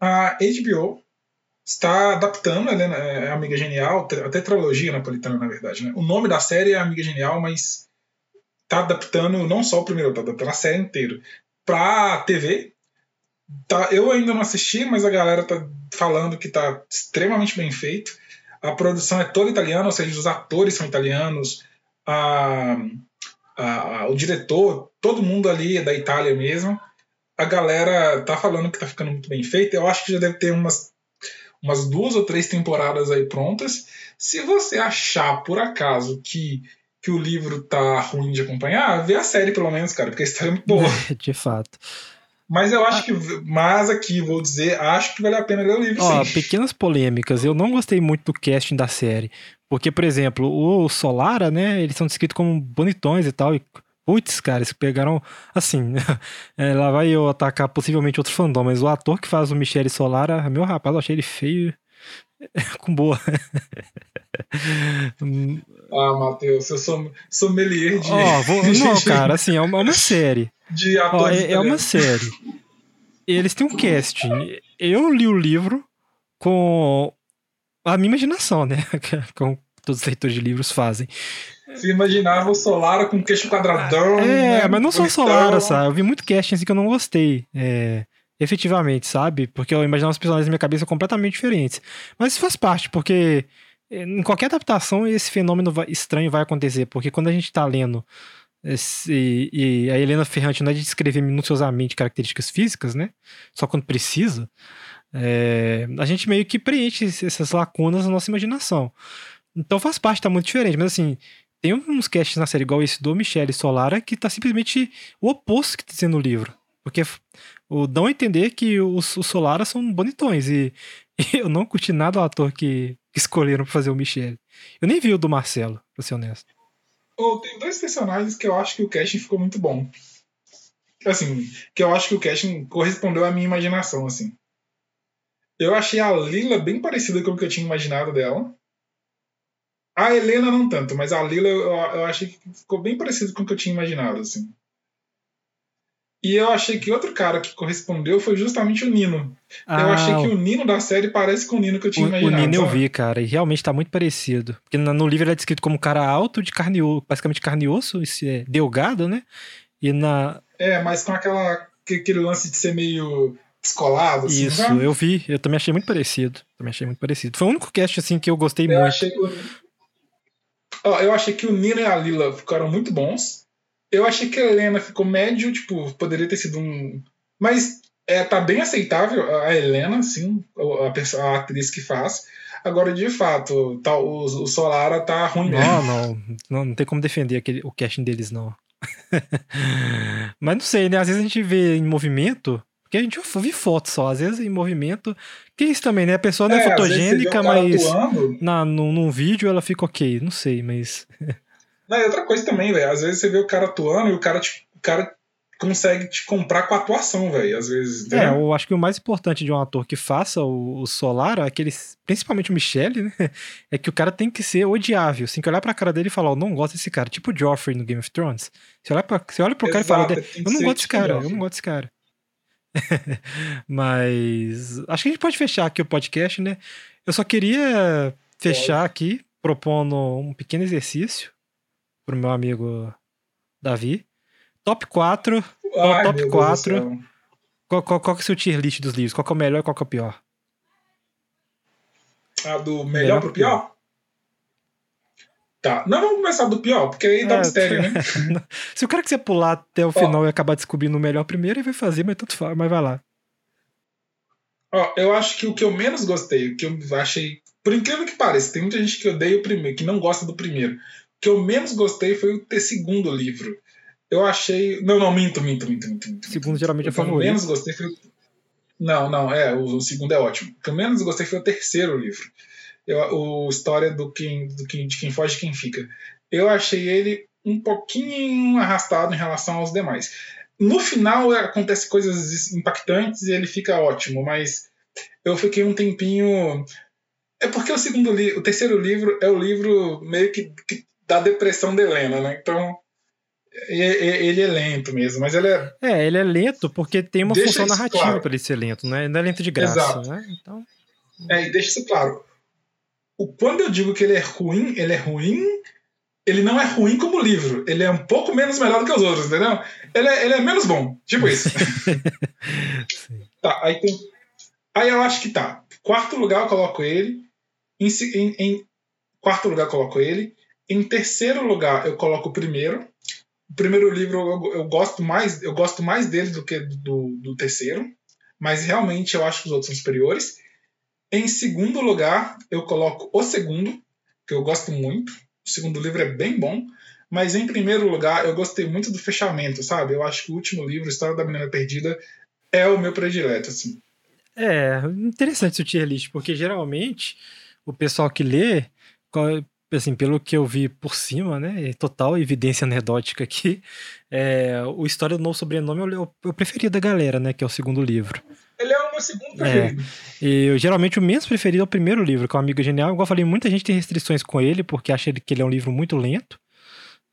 A HBO está adaptando, ela é Amiga Genial, te- a tetralogia napolitana, na verdade. Né? O nome da série é Amiga Genial, mas está adaptando não só o primeiro, está adaptando a série inteira para TV. Tá, eu ainda não assisti, mas a galera tá falando que tá extremamente bem feito. A produção é toda italiana, ou seja, os atores são italianos, a- a- o diretor, todo mundo ali é da Itália mesmo a galera tá falando que tá ficando muito bem feito. Eu acho que já deve ter umas, umas duas ou três temporadas aí prontas. Se você achar, por acaso, que, que o livro tá ruim de acompanhar, vê a série pelo menos, cara, porque a história é muito boa. De fato. Mas eu acho que. Mas aqui, vou dizer, acho que vale a pena ler o livro, Ó, sim. pequenas polêmicas. Eu não gostei muito do casting da série. Porque, por exemplo, o Solara, né? Eles são descritos como bonitões e tal. E, putz, cara, eles pegaram. Assim, é, lá vai eu atacar possivelmente outro fandom, mas o ator que faz o Michele Solara, meu rapaz, eu achei ele feio. Com boa. Ah, Matheus, eu sou sommelier de, Ó, vou- não, cara, assim, é uma, é uma série. de atores. é, é uma italianos. série. Eles têm um casting. Eu li o livro com a minha imaginação, né? Como todos os leitores de livros fazem. Você imaginava o Solara com queixo quadradão. É, né, mas não só bonitão. Solara, sabe? Eu vi muito casting assim que eu não gostei. É, efetivamente, sabe? Porque eu imaginava os personagens na minha cabeça completamente diferentes. Mas isso faz parte, porque é, em qualquer adaptação esse fenômeno estranho vai acontecer. Porque quando a gente tá lendo esse- e a Helena Ferrante não é de descrever minuciosamente características físicas, né? Só quando precisa. é, a gente meio que preenche essas lacunas na nossa imaginação. Então faz parte, tá muito diferente. Mas assim, tem uns casts na série igual esse do Michele Solara que tá simplesmente o oposto que tá dizendo no livro. Porque o, dão a entender que os, os Solara são bonitões. E, e eu não curti nada o ator que, escolheram pra fazer o Michele. Eu nem vi o do Marcelo, pra ser honesto. Ou tem dois personagens que eu acho que o casting ficou muito bom. Assim, que eu acho que o casting correspondeu à minha imaginação, assim. Eu achei a Lila bem parecida com o que eu tinha imaginado dela. A Helena não tanto, mas a Lila eu, eu achei que ficou bem parecido com o que eu tinha imaginado, assim. E eu achei que outro cara que correspondeu foi justamente o Nino. eu achei que o Nino da série parece com o Nino que eu tinha Ah, o, o imaginado. Nino eu sabe? vi, cara, e realmente tá muito parecido. Porque no livro ele é descrito como um cara alto, de carne osso, basicamente carne e osso, esse é delgado, né? E na. É, mas com aquela, que- aquele lance de ser meio descolado, assim, Isso, eu vi, eu também achei muito parecido. Também achei muito parecido. Foi o único cast, assim, que eu gostei Eu muito. achei que o... Eu achei que o Nino e a Lila ficaram muito bons. Eu achei que a Helena ficou médio, tipo, poderia ter sido um. Mas é, tá bem aceitável a Helena, sim, a, a atriz que faz. Agora, de fato, tá, o, o Solara tá ruim mesmo. Não, não, não, não tem como defender aquele, o casting deles, não. Mas não sei, né? Às vezes a gente vê em movimento, porque a gente eu vi foto só, às vezes em movimento. Que isso também, né? A pessoa não é, É, fotogênica, mas na, num, num vídeo ela fica ok. Não sei, mas. Não, e outra coisa também, velho. Às vezes você vê o cara atuando e o cara, te- o cara consegue te comprar com a atuação, velho. Às vezes. É, eu acho que o mais importante de um ator que faça o, o Solar, aqueles, principalmente o Michelle, né? É que o cara tem que ser odiável. Assim, que olhar pra cara dele e falar, eu não gosto desse cara. Tipo o Joffrey no Game of Thrones. Você olha, pra, você olha pro cara e fala, Exato, tem eu não gosto desse cara, eu não gosto desse cara. Mas acho que a gente pode fechar aqui o podcast, né? Eu só queria fechar aqui propondo um pequeno exercício pro meu amigo Davi. Top 4. Ai, top 4. Qual, qual, qual que é o seu tier list dos livros? Qual é o melhor e qual que é o pior? Ah, do melhor, melhor pro pior? pior? Tá. Não vamos começar do pior, porque aí dá é, mistério, né? Se o cara quiser pular até o Ó, final e acabar descobrindo o melhor primeiro, ele vai fazer, mas tanto faz, mas vai lá. Ó, eu acho que o que eu menos gostei, o que eu achei. Por incrível que pareça, tem muita gente que odeia o primeiro, que não gosta do primeiro. Que eu menos gostei foi o ter segundo livro. Eu achei. Não, não, minto, minto, minto, minto. minto segundo geralmente é favorito. O que eu menos gostei foi. Não, não, é, o, o segundo é ótimo. O que eu menos gostei foi o terceiro livro eu, o história do quem, do quem, de quem foge e quem fica. Eu achei ele um pouquinho arrastado em relação aos demais. No final acontece coisas impactantes e ele fica ótimo, mas eu fiquei um tempinho. É porque o segundo livro, o terceiro livro é o livro meio que, que da depressão de Helena, né? Então ele é lento mesmo, mas ele é. É, ele é lento porque tem uma função narrativa claro. para ele ser lento, né? Não é lento de graça, Exato. né? Então. É, e deixa isso claro o, quando eu digo que ele é ruim, ele é ruim. Ele não é ruim como livro. Ele é um pouco menos melhor do que os outros, entendeu? Ele é, ele é menos bom. Tipo isso. tá, aí tem. Aí eu acho que tá. Quarto lugar eu coloco ele. Em, em, em quarto lugar eu coloco ele. Em terceiro lugar eu coloco o primeiro. O primeiro livro eu, eu gosto mais, eu gosto mais dele do que do, do terceiro. Mas realmente eu acho que os outros são superiores. Em segundo lugar, eu coloco o segundo, que eu gosto muito. O segundo livro é bem bom. Mas em primeiro lugar, eu gostei muito do fechamento, sabe? Eu acho que o último livro, História da Menina Perdida, é o meu predileto, assim. É, interessante o tier list, porque geralmente o pessoal que lê, assim, pelo que eu vi por cima, né, é total evidência anedótica aqui, é, o História do Novo Sobrenome eu, eu preferi da galera, né, que é o segundo livro. Ele é o meu segundo preferido. É. E eu, geralmente o menos preferido é o primeiro livro, que é o Amigo Genial. Igual eu falei, muita gente tem restrições com ele, porque acha que ele é um livro muito lento.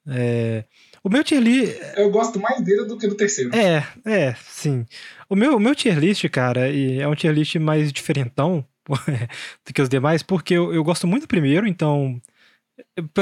É... O meu tier list. Eu gosto mais dele do que do terceiro. É, é, sim. O meu, o meu tier list, cara, é um tier list mais diferentão do que os demais, porque eu, eu gosto muito do primeiro, então.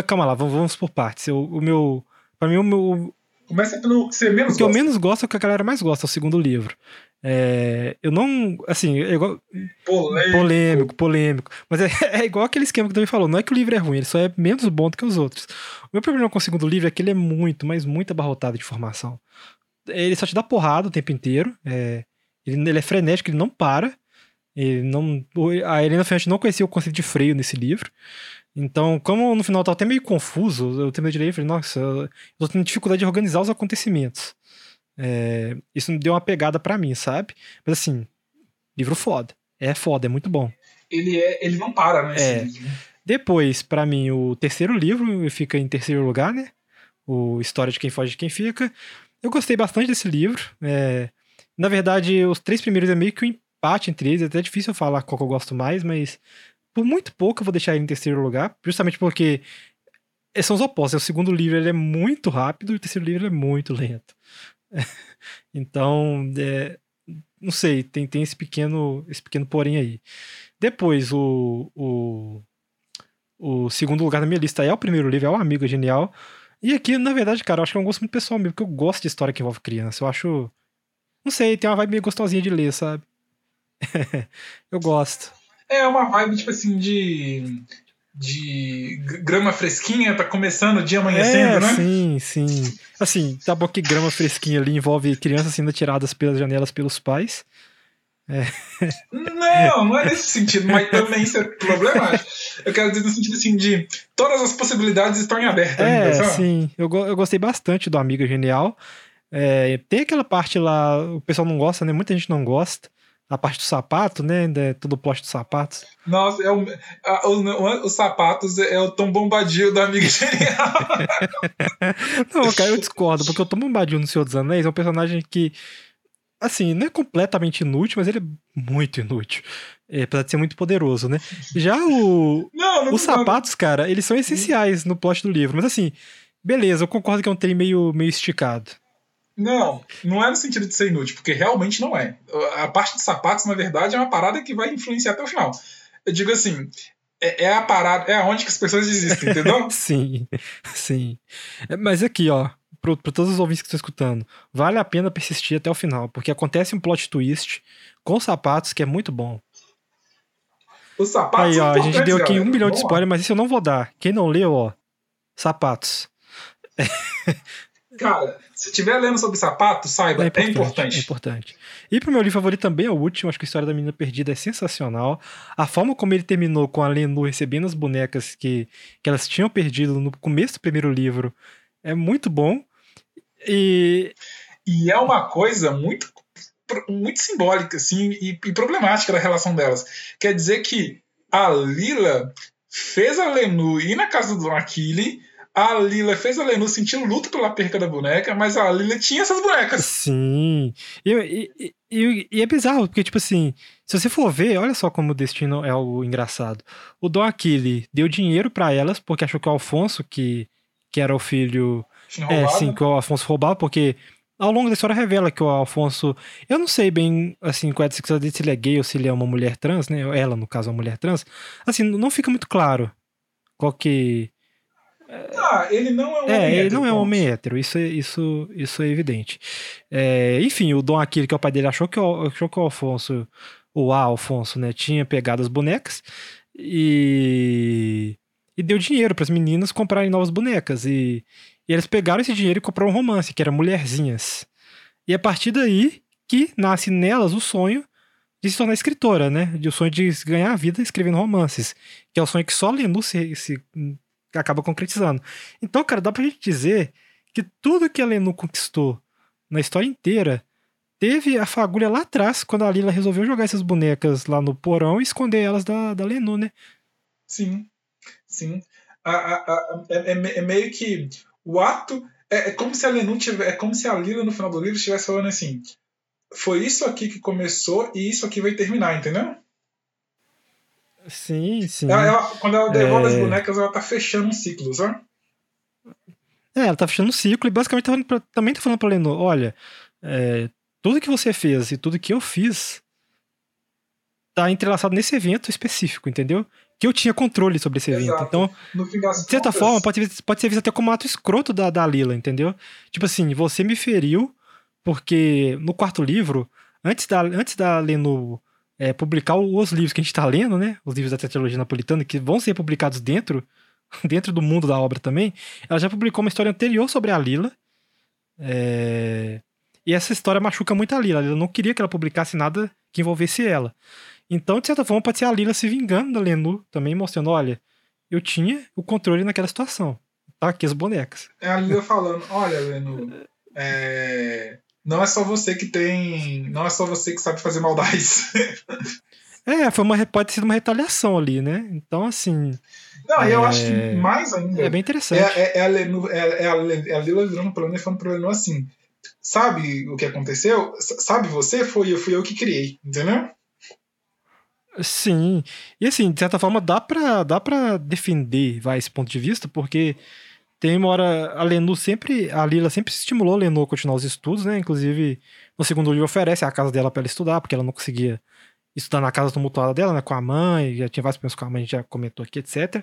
Calma lá, vamos, vamos por partes. Eu, o meu. Pra mim, o meu. Começa pelo que você menos o que gosta. eu menos gosto é o que a galera mais gosta, é o segundo livro. É, eu não. Assim, é igual. Polêmico. Polêmico, polêmico. Mas é, é, igual aquele esquema que o Davi falou. Não é que o livro é ruim, ele só é menos bom do que os outros. O meu problema com o segundo livro é que ele é muito, mas muito abarrotado de informação. Ele só te dá porrada o tempo inteiro. É, ele, ele, é frenético, ele não para. Ele não, a Helena Ferrante não conhecia o conceito de freio nesse livro. Então, como no final tá até meio confuso, eu terminei de ler e falei, nossa, eu tô tendo dificuldade de organizar os acontecimentos. É, isso me deu uma pegada para mim, sabe? Mas assim, livro foda. É foda, é muito bom. Ele, é, ele não para, né? É. Depois, para mim, o terceiro livro fica em terceiro lugar, né? O História de Quem Foge de Quem Fica. Eu gostei bastante desse livro. É, na verdade, os três primeiros é meio que um empate entre eles. É até difícil eu falar qual que eu gosto mais, mas por muito pouco eu vou deixar ele em terceiro lugar. Justamente porque são os opostos. O segundo livro ele é muito rápido e o terceiro livro é muito lento. então, é, não sei, tem, tem esse pequeno esse pequeno porém aí. Depois, o, o, o segundo lugar na minha lista é o primeiro livro, é o Amigo Genial. E aqui, na verdade, cara, eu acho que é um gosto muito pessoal mesmo, porque eu gosto de história que envolve criança. Eu acho. Não sei, tem uma vibe meio gostosinha de ler, sabe? eu gosto. É uma vibe, tipo assim, de de grama fresquinha, tá começando o dia amanhecendo, é, né? Sim, sim. Assim, tá bom que grama fresquinha ali envolve crianças sendo tiradas pelas janelas pelos pais. É. Não, não é nesse sentido, mas também isso é problemático. Eu quero dizer no sentido assim de todas as possibilidades estão em aberto. É, ainda, sim. Eu, eu gostei bastante do Amiga Genial. É, tem aquela parte lá, o pessoal não gosta, né? Muita gente não gosta a parte do sapato, né? É tudo poste dos sapatos. Nossa, é o, a, o, os sapatos é o Tom Bombadil da Amiga Genial. não, cara, eu discordo, porque o Tom Bombadil no Senhor dos Anéis é um personagem que, assim, não é completamente inútil, mas ele é muito inútil. É, apesar de ser muito poderoso, né? Já o, não, não os sapatos, cara, eles são essenciais no plot do livro, mas assim, beleza, eu concordo que é um trem meio, meio esticado. Não, não é no sentido de ser inútil, porque realmente não é. A parte de sapatos, na verdade, é uma parada que vai influenciar até o final. Eu digo assim, é, é a parada, é aonde que as pessoas existem, entendeu? sim, sim. É, mas aqui, ó, para todos os ouvintes que estão escutando, vale a pena persistir até o final, porque acontece um plot twist com sapatos que é muito bom. Os sapatos Aí, ó, a gente deu aqui galera. um milhão de spoilers, mas isso eu não vou dar. Quem não leu, ó, sapatos. Cara, se estiver lendo sobre sapato, saiba, é importante, é importante. É importante. E pro meu livro favorito também é o último, acho que a história da menina perdida é sensacional. A forma como ele terminou com a Lenu recebendo as bonecas que, que elas tinham perdido no começo do primeiro livro é muito bom. E. E é uma coisa muito, muito simbólica, assim, e, e problemática da relação delas. Quer dizer que a Lila fez a Lenu ir na casa do Aquile a Lila fez a Lenu sentir luto pela perca da boneca, mas a Lila tinha essas bonecas. Sim. E, e, e, e, é bizarro, porque, tipo assim, se você for ver, olha só como o destino é algo engraçado. O Dom Aquile deu dinheiro para elas, porque achou que o Alfonso, que, que era o filho. É, sim, que o Alfonso roubava, porque ao longo da história revela que o Alfonso. Eu não sei bem, assim, qual é a descrição dele, se ele é gay ou se ele é uma mulher trans, né? Ela, no caso, é uma mulher trans. Assim, não fica muito claro qual que ah, ele não é um é, homem ele não é um homem hétero, isso, é, isso, isso é evidente. É, enfim, o Dom Aquile, que é o pai dele, achou que o, achou que o Alfonso, o A Alfonso, né, tinha pegado as bonecas e, e deu dinheiro para as meninas comprarem novas bonecas. E, e eles pegaram esse dinheiro e compraram um romance, que era Mulherzinhas. E a partir daí que nasce nelas o sonho de se tornar escritora, né? De o sonho de ganhar a vida escrevendo romances. Que é o sonho que só Lenu se, se acaba concretizando. Então, cara, dá pra gente dizer que tudo que a Lenu conquistou na história inteira teve a fagulha lá atrás, quando a Lila resolveu jogar essas bonecas lá no porão e esconder elas da, da Lenu, né? Sim, sim. A, a, a, é, é, é, meio que o ato. É, é, como se a Lenu tiver, é como se a Lila no final do livro estivesse falando assim: foi isso aqui que começou e isso aqui vai terminar, entendeu? Sim, sim. Ela, ela, quando ela devolve é... as bonecas, ela tá fechando um ciclo, sabe? É, ela tá fechando um ciclo e basicamente tá pra, também tá falando pra Lenor, olha, é, tudo que você fez e tudo que eu fiz tá entrelaçado nesse evento específico, entendeu? Que eu tinha controle sobre esse evento. Exato. Então, de certa contas... forma, pode, pode ser visto até como um ato escroto da, da Lila, entendeu? Tipo assim, você me feriu porque no quarto livro, antes da, antes da Lenu é, publicar os livros que a gente está lendo, né? Os livros da tetralogia napolitana, que vão ser publicados dentro, dentro do mundo da obra também. Ela já publicou uma história anterior sobre a Lila. É... E essa história machuca muito a Lila. A Lila não queria que ela publicasse nada que envolvesse ela. Então, de certa forma, pode ser a Lila se vingando da Lenu também, mostrando: olha, eu tinha o controle naquela situação. Tá aqui as bonecas. É a Lila falando: olha, Lenu, é não é só você que tem. Não é só você que sabe fazer maldades. é, foi uma, pode ter sido uma retaliação ali, né? Então, assim. Não, é, eu acho que mais ainda. É bem interessante. É, é, é, é, é, a, é Lila virando pro Leno e falando pro Leno assim: sabe o que aconteceu? Sabe você? Foi, fui eu que criei, entendeu? Sim. E assim, de certa forma, dá pra, dá pra defender vai, esse ponto de vista, porque tem uma hora, a Lenu sempre, a Lila sempre estimulou a Lenu a continuar os estudos, né? Inclusive, no segundo livro oferece a casa dela para ela estudar, porque ela não conseguia estudar na casa tumultuada dela, né? Com a mãe, já tinha vários problemas com a mãe, a gente já comentou aqui, etc.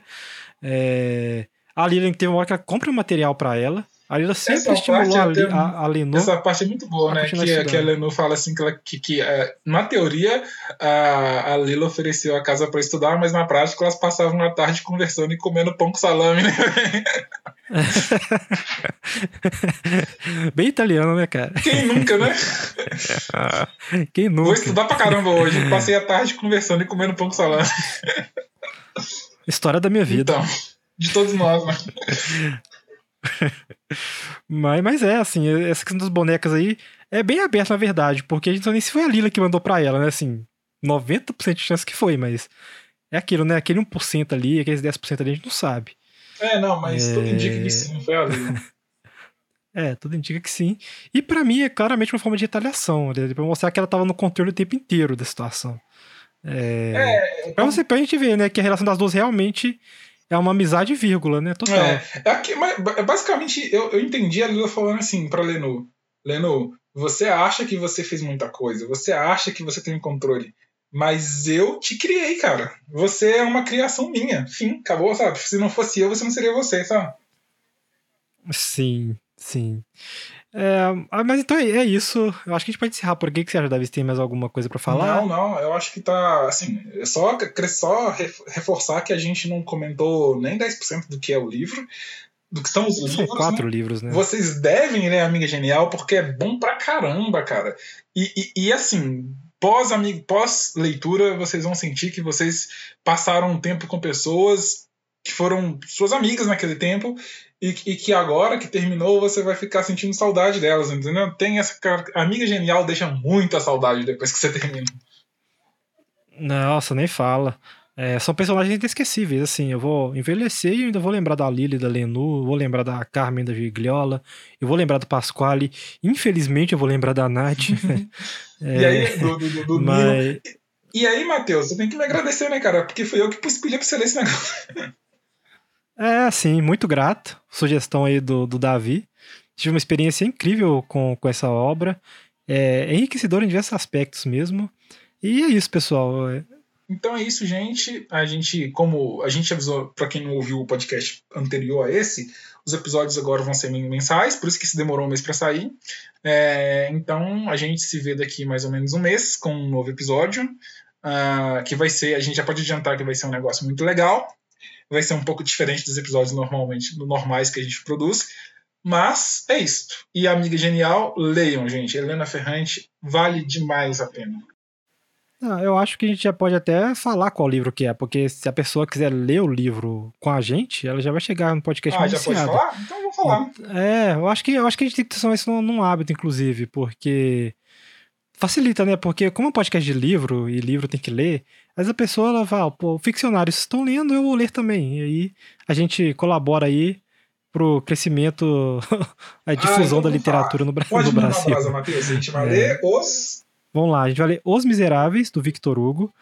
É... A Lila tem uma hora que ela compra material para ela, a Lila sempre essa estimulou a, a, a Lenor. Essa parte é muito boa, né? Que, que, a Lenor fala assim que, ela, que, que é, na teoria a, a Lila ofereceu a casa para estudar, mas na prática elas passavam a tarde conversando e comendo pão com salame, né? Bem italiano, né, cara? Quem nunca, né? Quem nunca? Vou estudar pra caramba hoje. Passei a tarde conversando e comendo pão com salame. História da minha vida. Então, de todos nós, né? mas, mas é, assim, essa questão das bonecas aí é bem aberta, na verdade, porque a gente não nem se foi a Lila que mandou pra ela, né? Assim, 90% de chance que foi, mas é aquilo, né? Aquele 1% ali, aqueles 10% ali, a gente não sabe. É, não, mas é... tudo indica que sim, foi a Lila. É, tudo indica que sim. E para mim é claramente uma forma de retaliação, né? pra mostrar que ela tava no controle o tempo inteiro da situação. É... é pra, então você, pra gente ver, né, que a relação das duas realmente é uma amizade vírgula, né? Total. É, é aqui, mas, basicamente, eu, eu entendi a Lila falando assim pra Lenu. Leno, você acha que você fez muita coisa, você acha que você tem controle, mas eu te criei, cara. Você é uma criação minha. Fim, acabou, sabe? Se não fosse eu, você não seria você, sabe? Sim, sim. É, ah, mas então é, é isso. Eu acho que a gente pode encerrar por aqui. que você acha, Davi? Tem mais alguma coisa para falar? Não, não. Eu acho que tá. Assim, é só, só reforçar que a gente não comentou nem 10% do que é o livro. Do que são os livros. São quatro né? livros, né? Vocês devem ler Amiga Genial, porque é bom pra caramba, cara. E, e, e assim, pós, amigo, pós leitura, vocês vão sentir que vocês passaram um tempo com pessoas que foram suas amigas naquele tempo e, e, que agora que terminou você vai ficar sentindo saudade delas, entendeu? Tem essa amiga genial deixa muita saudade depois que você termina. Nossa, nem fala. É, são personagens inesquecíveis, assim, eu vou envelhecer e ainda vou lembrar da Lily, da Lenu, vou lembrar da Carmen, da Gigliola, eu vou lembrar do Pasquale, infelizmente eu vou lembrar da Nath. é, e aí, do, do, do mas... E aí, Matheus, você tem que me agradecer, né, cara? Porque foi eu que pedi pra você ler esse negócio. É, sim, muito grato. Sugestão aí do, do Davi. Tive uma experiência incrível com, com essa obra. É enriquecedor em diversos aspectos mesmo. E é isso, pessoal. Então é isso, gente. A gente, como a gente avisou para quem não ouviu o podcast anterior a esse, os episódios agora vão ser mensais, por isso que se demorou um mês para sair. É, então a gente se vê daqui mais ou menos um mês com um novo episódio, uh, que vai ser, a gente já pode adiantar que vai ser um negócio muito legal vai ser um pouco diferente dos episódios normalmente normais que a gente produz. Mas é isso. E Amiga Genial, leiam, gente. Helena Ferrante vale demais a pena. Ah, eu acho que a gente já pode até falar qual livro que é, porque se a pessoa quiser ler o livro com a gente, ela já vai chegar no podcast ah, já pode falar? Então vou falar. É, eu acho que, eu acho que a gente tem que transformar isso num, num hábito, inclusive, porque facilita, né? Porque como é um podcast de livro e livro tem que ler, às vezes a pessoa ela fala, pô, ficcionários estão lendo, eu vou ler também. E aí a gente colabora aí pro crescimento, a difusão ah, da literatura no, Brasil. Pode no Brasil. Brasa, Matheus. A gente vai é. ler os. Vamos lá, a gente vai ler Os Miseráveis, do Victor Hugo.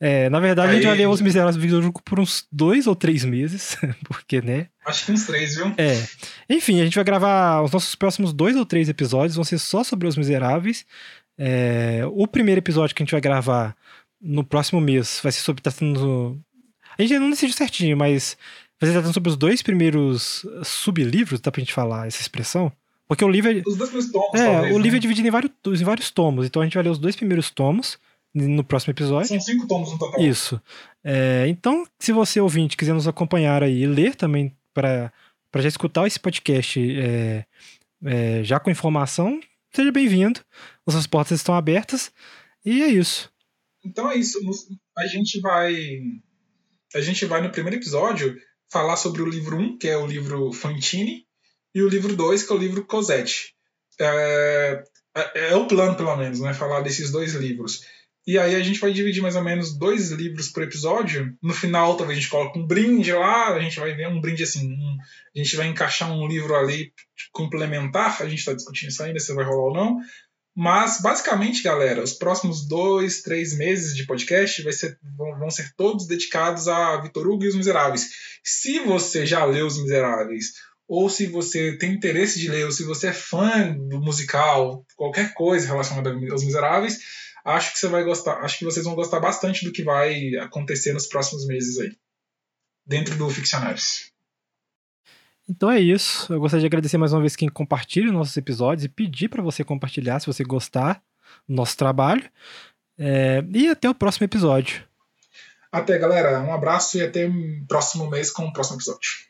É, na verdade, a gente vai ler Os Miseráveis do Victor Hugo por uns dois ou três meses, porque, né? Acho que uns três, viu? É. Enfim, a gente vai gravar os nossos próximos dois ou três episódios, vão ser só sobre Os Miseráveis. É, o primeiro episódio que a gente vai gravar no próximo mês vai ser sobre. Tá sendo. A gente não decidiu certinho, mas vai ser tratando sobre os dois primeiros sublivros, dá pra gente falar essa expressão? Porque o livro é. Os dois primeiros tomos, É, talvez, o né? livro é dividido em vários, em vários tomos, então a gente vai ler os dois primeiros tomos no próximo episódio. São cinco tomos no total. Isso. É, então, se você ouvinte quiser nos acompanhar aí e ler também para já escutar esse podcast é, é, já com informação, seja bem-vindo. Nossas portas estão abertas. E é isso. Então é isso. A gente vai. A gente vai no primeiro episódio falar sobre o livro 1, que é o livro Fantini, e o livro 2, que é o livro Cosette. É, é, é, o plano, pelo menos, né? Falar desses dois livros. E aí a gente vai dividir mais ou menos dois livros por episódio. No final, talvez a gente coloque um brinde lá, a gente vai ver um brinde assim. Um, a gente vai encaixar um livro ali complementar. A gente está discutindo isso ainda, se vai rolar ou não. Mas, basicamente, galera, os próximos dois, três meses de podcast ser, vão, vão ser todos dedicados a Vitor Hugo e os Miseráveis. Se você já leu Os Miseráveis, ou se você tem interesse de ler, ou se você é fã do musical, qualquer coisa relacionada aos Miseráveis, acho que você vai gostar, acho que vocês vão gostar bastante do que vai acontecer nos próximos meses aí, dentro do Ficcionários. Então é isso. Eu gostaria de agradecer mais uma vez quem compartilha nossos episódios e pedir para você compartilhar se você gostar do nosso trabalho. É... E até o próximo episódio. Até, galera. Um abraço e até o próximo mês com o próximo episódio.